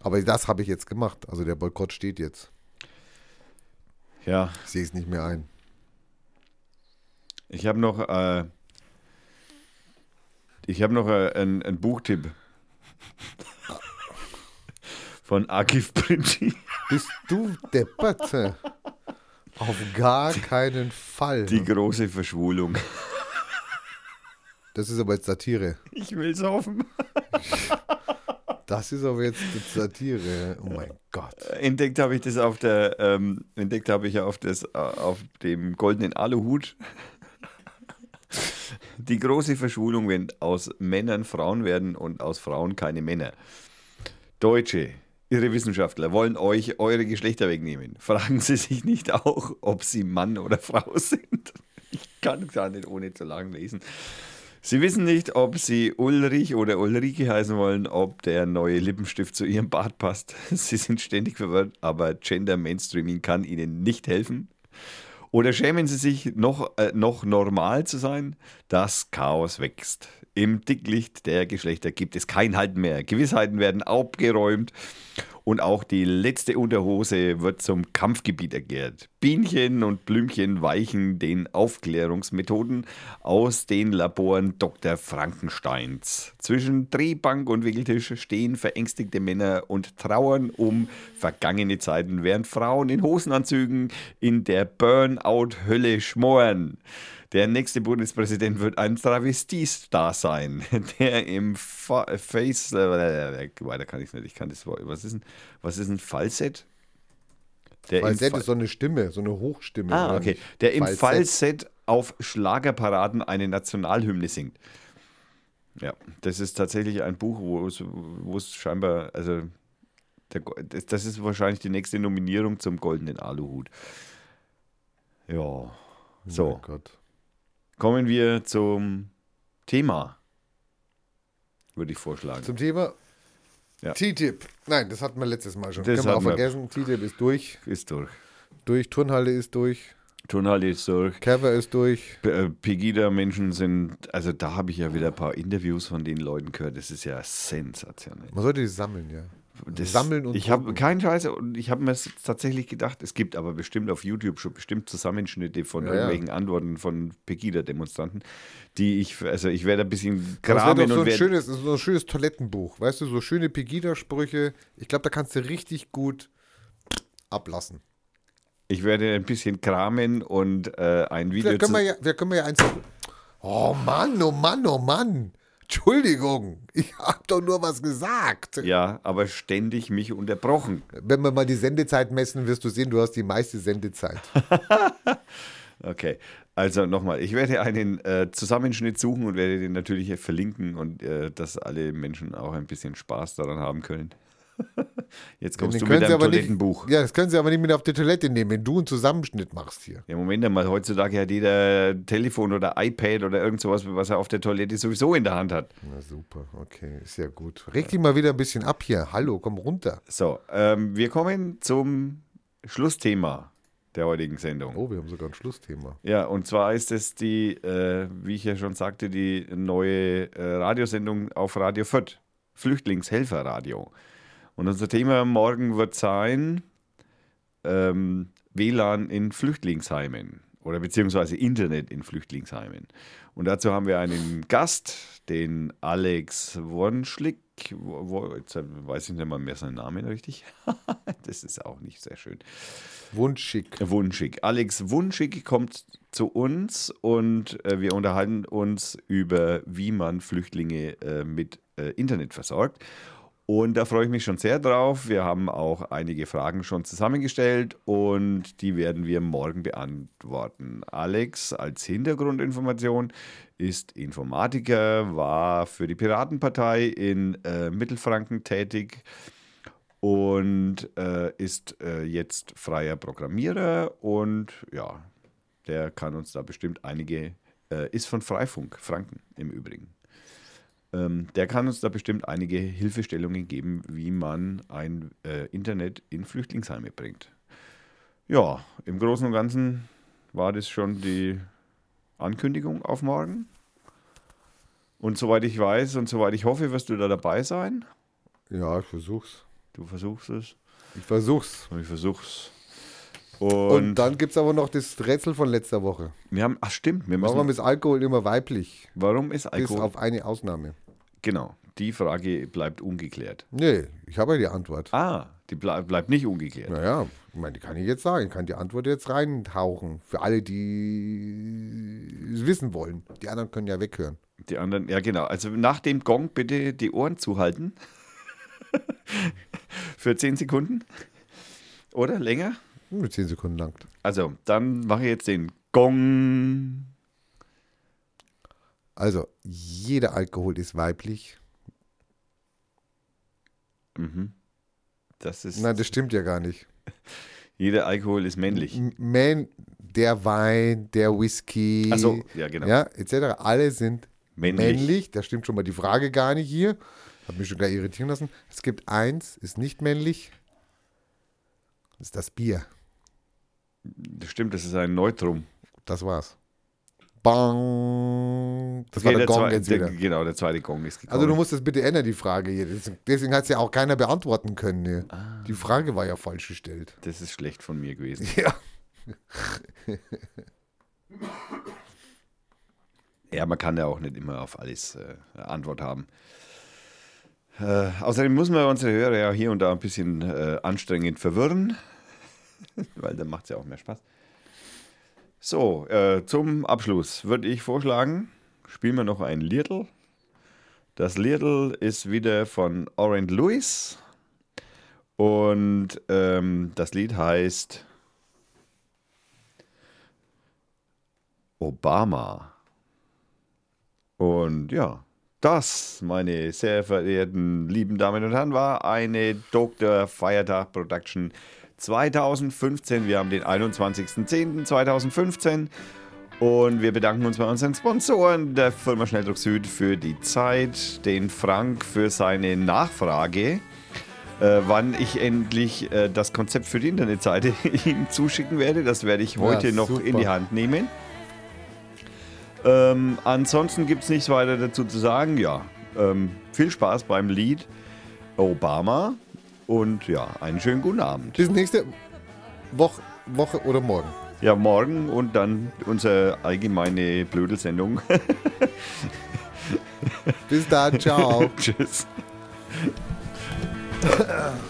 Aber das habe ich jetzt gemacht. Also der Boykott steht jetzt. ja, Ich sehe es nicht mehr ein. ich habe noch, äh, ich habe noch äh, einen, Buchtipp von Akif Princi. Bist du deppert? Auf gar keinen Fall. Die große Verschwulung. Das ist aber jetzt Satire. Ich will's hoffen. Das ist aber jetzt Satire. Oh mein Gott. Entdeckt habe ich das auf der, ähm, entdeckt habe ich auf das, äh, auf dem goldenen Aluhut. Die große Verschwulung, wenn aus Männern Frauen werden und aus Frauen keine Männer. Deutsche, Ihre Wissenschaftler wollen euch eure Geschlechter wegnehmen. Fragen Sie sich nicht auch, ob Sie Mann oder Frau sind. Ich kann gar nicht ohne zu lang lesen. Sie wissen nicht, ob Sie Ulrich oder Ulrike heißen wollen, ob der neue Lippenstift zu Ihrem Bart passt. Sie sind ständig verwirrt, aber Gender Mainstreaming kann Ihnen nicht helfen. Oder schämen Sie sich, noch, äh, noch normal zu sein? Das Chaos wächst. Im Dicklicht der Geschlechter gibt es kein Halt mehr. Gewissheiten werden abgeräumt und auch die letzte Unterhose wird zum Kampfgebiet erklärt. Bienchen und Blümchen weichen den Aufklärungsmethoden aus den Laboren Dr. Frankensteins. Zwischen Drehbank und Wickeltisch stehen verängstigte Männer und trauern um vergangene Zeiten, während Frauen in Hosenanzügen in der Burnout-Hölle schmoren. Der nächste Bundespräsident wird ein Travestiestar sein, der im Fa Face. Äh, weiter kann ich nicht. Ich kann das Wort. Was ist ein, was ist ein Falsett? Der Falsett Fa- ist so eine Stimme, so eine Hochstimme. Ah, oder okay. Der im Falsett. Falsett auf Schlagerparaden eine Nationalhymne singt. Ja, das ist tatsächlich ein Buch, wo es, scheinbar, also der, das, ist wahrscheinlich die nächste Nominierung zum Goldenen Aluhut. Ja, Oh so, Gott. kommen wir zum Thema, würde ich vorschlagen. Zum Thema Ja. TTIP. Nein, das hatten wir letztes Mal schon. Das Können wir auch vergessen. TTIP ist durch. Ist durch. Durch. Turnhalle ist durch. Tonal ist durch. Cover ist durch. Äh, Pegida-Menschen sind, also da habe ich ja wieder ein paar Interviews von den Leuten gehört. Das ist ja sensationell. Man sollte die sammeln, ja. Das, Sammeln und Ich habe keinen Scheiße und ich habe mir tatsächlich gedacht, es gibt aber bestimmt auf YouTube schon bestimmt Zusammenschnitte von Ja, ja. irgendwelchen Antworten von Pegida-Demonstranten, die ich, also ich werde ein bisschen graben so und ein, schönes, so ein schönes Toilettenbuch. Weißt du, so schöne Pegida-Sprüche. Ich glaube, da kannst du richtig gut ablassen. Ich werde ein bisschen kramen und äh, ein Video Vielleicht können, wir ja, vielleicht können wir ja eins. Oh Mann, oh Mann, oh Mann. Entschuldigung, ich habe doch nur was gesagt. Ja, aber ständig mich unterbrochen. Wenn wir mal die Sendezeit messen, wirst du sehen, du hast die meiste Sendezeit. Okay, also nochmal, ich werde einen äh, Zusammenschnitt suchen und werde den natürlich verlinken und äh, dass alle Menschen auch ein bisschen Spaß daran haben können. Jetzt kommst du mit deinem aber nicht- Toilettenbuch. Ja, das können sie aber nicht mit auf die Toilette nehmen, wenn du einen Zusammenschnitt machst hier. Ja, Moment einmal, heutzutage hat jeder Telefon oder iPad oder irgend sowas, was er auf der Toilette sowieso in der Hand hat. Na super, okay, ist ja gut. Reg dich mal wieder ein bisschen ab hier. Hallo, komm runter. So, ähm, wir kommen zum Schlussthema der heutigen Sendung. Oh, wir haben sogar ein Schlussthema. Ja, und zwar ist es die, äh, wie ich ja schon sagte, die neue äh, Radiosendung auf Radio Fürth, Flüchtlingshelferradio. Und unser Thema morgen wird sein ähm, WLAN in Flüchtlingsheimen oder beziehungsweise Internet in Flüchtlingsheimen. Und dazu haben wir einen Gast, den Alex Wonschlick. Wo, wo, jetzt weiß ich nicht mal mehr seinen Namen richtig. das ist auch nicht sehr schön. Wunschschick. Wunschig. Alex Wunschig kommt zu uns und äh, wir unterhalten uns über, wie man Flüchtlinge äh, mit äh, Internet versorgt. Und da freue ich mich schon sehr drauf. Wir haben auch einige Fragen schon zusammengestellt und die werden wir morgen beantworten. Alex als Hintergrundinformation ist Informatiker, war für die Piratenpartei in äh, Mittelfranken tätig und äh, ist äh, jetzt freier Programmierer und ja, der kann uns da bestimmt einige, äh, ist von Freifunk, Franken im Übrigen. Ähm, der kann uns da bestimmt einige Hilfestellungen geben, wie man ein äh, Internet in Flüchtlingsheime bringt. Ja, im Großen und Ganzen war das schon die Ankündigung auf morgen. Und soweit ich weiß und soweit ich hoffe, wirst du da dabei sein. Ja, ich versuch's. Du versuchst es. Ich versuch's. Und ich versuch's. Und, Und, dann gibt's aber noch das Rätsel von letzter Woche. wir haben, ach stimmt, wir müssen, Warum ist Alkohol immer weiblich? warum ist Bis Alkohol? auf eine Ausnahme. genau, die Frage bleibt ungeklärt. Nee, ich habe ja die Antwort. Ah, die ble bleibt nicht ungeklärt. Naja, ich meine, die kann ich jetzt sagen. Ich kann die Antwort jetzt reintauchen. Für alle, die es wissen wollen. Die anderen können ja weghören. Die anderen, ja genau. Also nach dem Gong bitte die Ohren zuhalten. Für 10 Sekunden. Oder länger? Nur 10 Sekunden lang. Also, dann mache ich jetzt den Gong. Also, jeder Alkohol ist weiblich. Mhm. Das ist. Nein, das stimmt ja gar nicht. jeder Alkohol ist männlich. Man, der Wein, der Whisky, Ach so, ja, genau. ja, etc. Alle sind Männlich. männlich. Da stimmt schon mal die Frage gar nicht hier. Hat mich schon gleich irritieren lassen. Es gibt eins, ist nicht männlich. Das ist das Bier. Das stimmt, das ist ein Neutrum. Das war's. Bang. Das Okay, war der Gong zwei- jetzt der, wieder. Genau, der zweite Gong ist gekommen. Also du musst das bitte ändern, die Frage hier. Deswegen- hat es ja auch keiner beantworten können. Ah. Die Frage war ja falsch gestellt. das ist schlecht von mir gewesen. Ja. Ja, man kann ja auch nicht immer auf alles äh, Antwort haben. Äh, außerdem muss man unsere Hörer ja hier und da ein bisschen äh, anstrengend verwirren, weil dann macht es ja auch mehr Spaß. So, äh, zum Abschluss würde ich vorschlagen, spielen wir noch ein Liedl. Das Liedl ist wieder von Orange Lewis und ähm, das Lied heißt Obama. Und ja, das, meine sehr verehrten lieben Damen und Herren, war eine Dr. Feiertag Production 2015. Wir haben den 21.10.2015 und wir bedanken uns bei unseren Sponsoren, der Firma Schnelldruck Süd für die Zeit, den Frank für seine Nachfrage Äh, wann ich endlich äh, das Konzept für die Internetseite ihm zuschicken werde, das werde ich heute Ja, noch super. in die Hand nehmen. Ähm, ansonsten gibt es nichts weiter dazu zu sagen. Ja, ähm, viel Spaß beim Lied Obama und ja, einen schönen guten Abend. Bis nächste Woche, Woche oder morgen. Ja, morgen und dann unsere allgemeine Blödelsendung. Bis dann, ciao. Tschüss.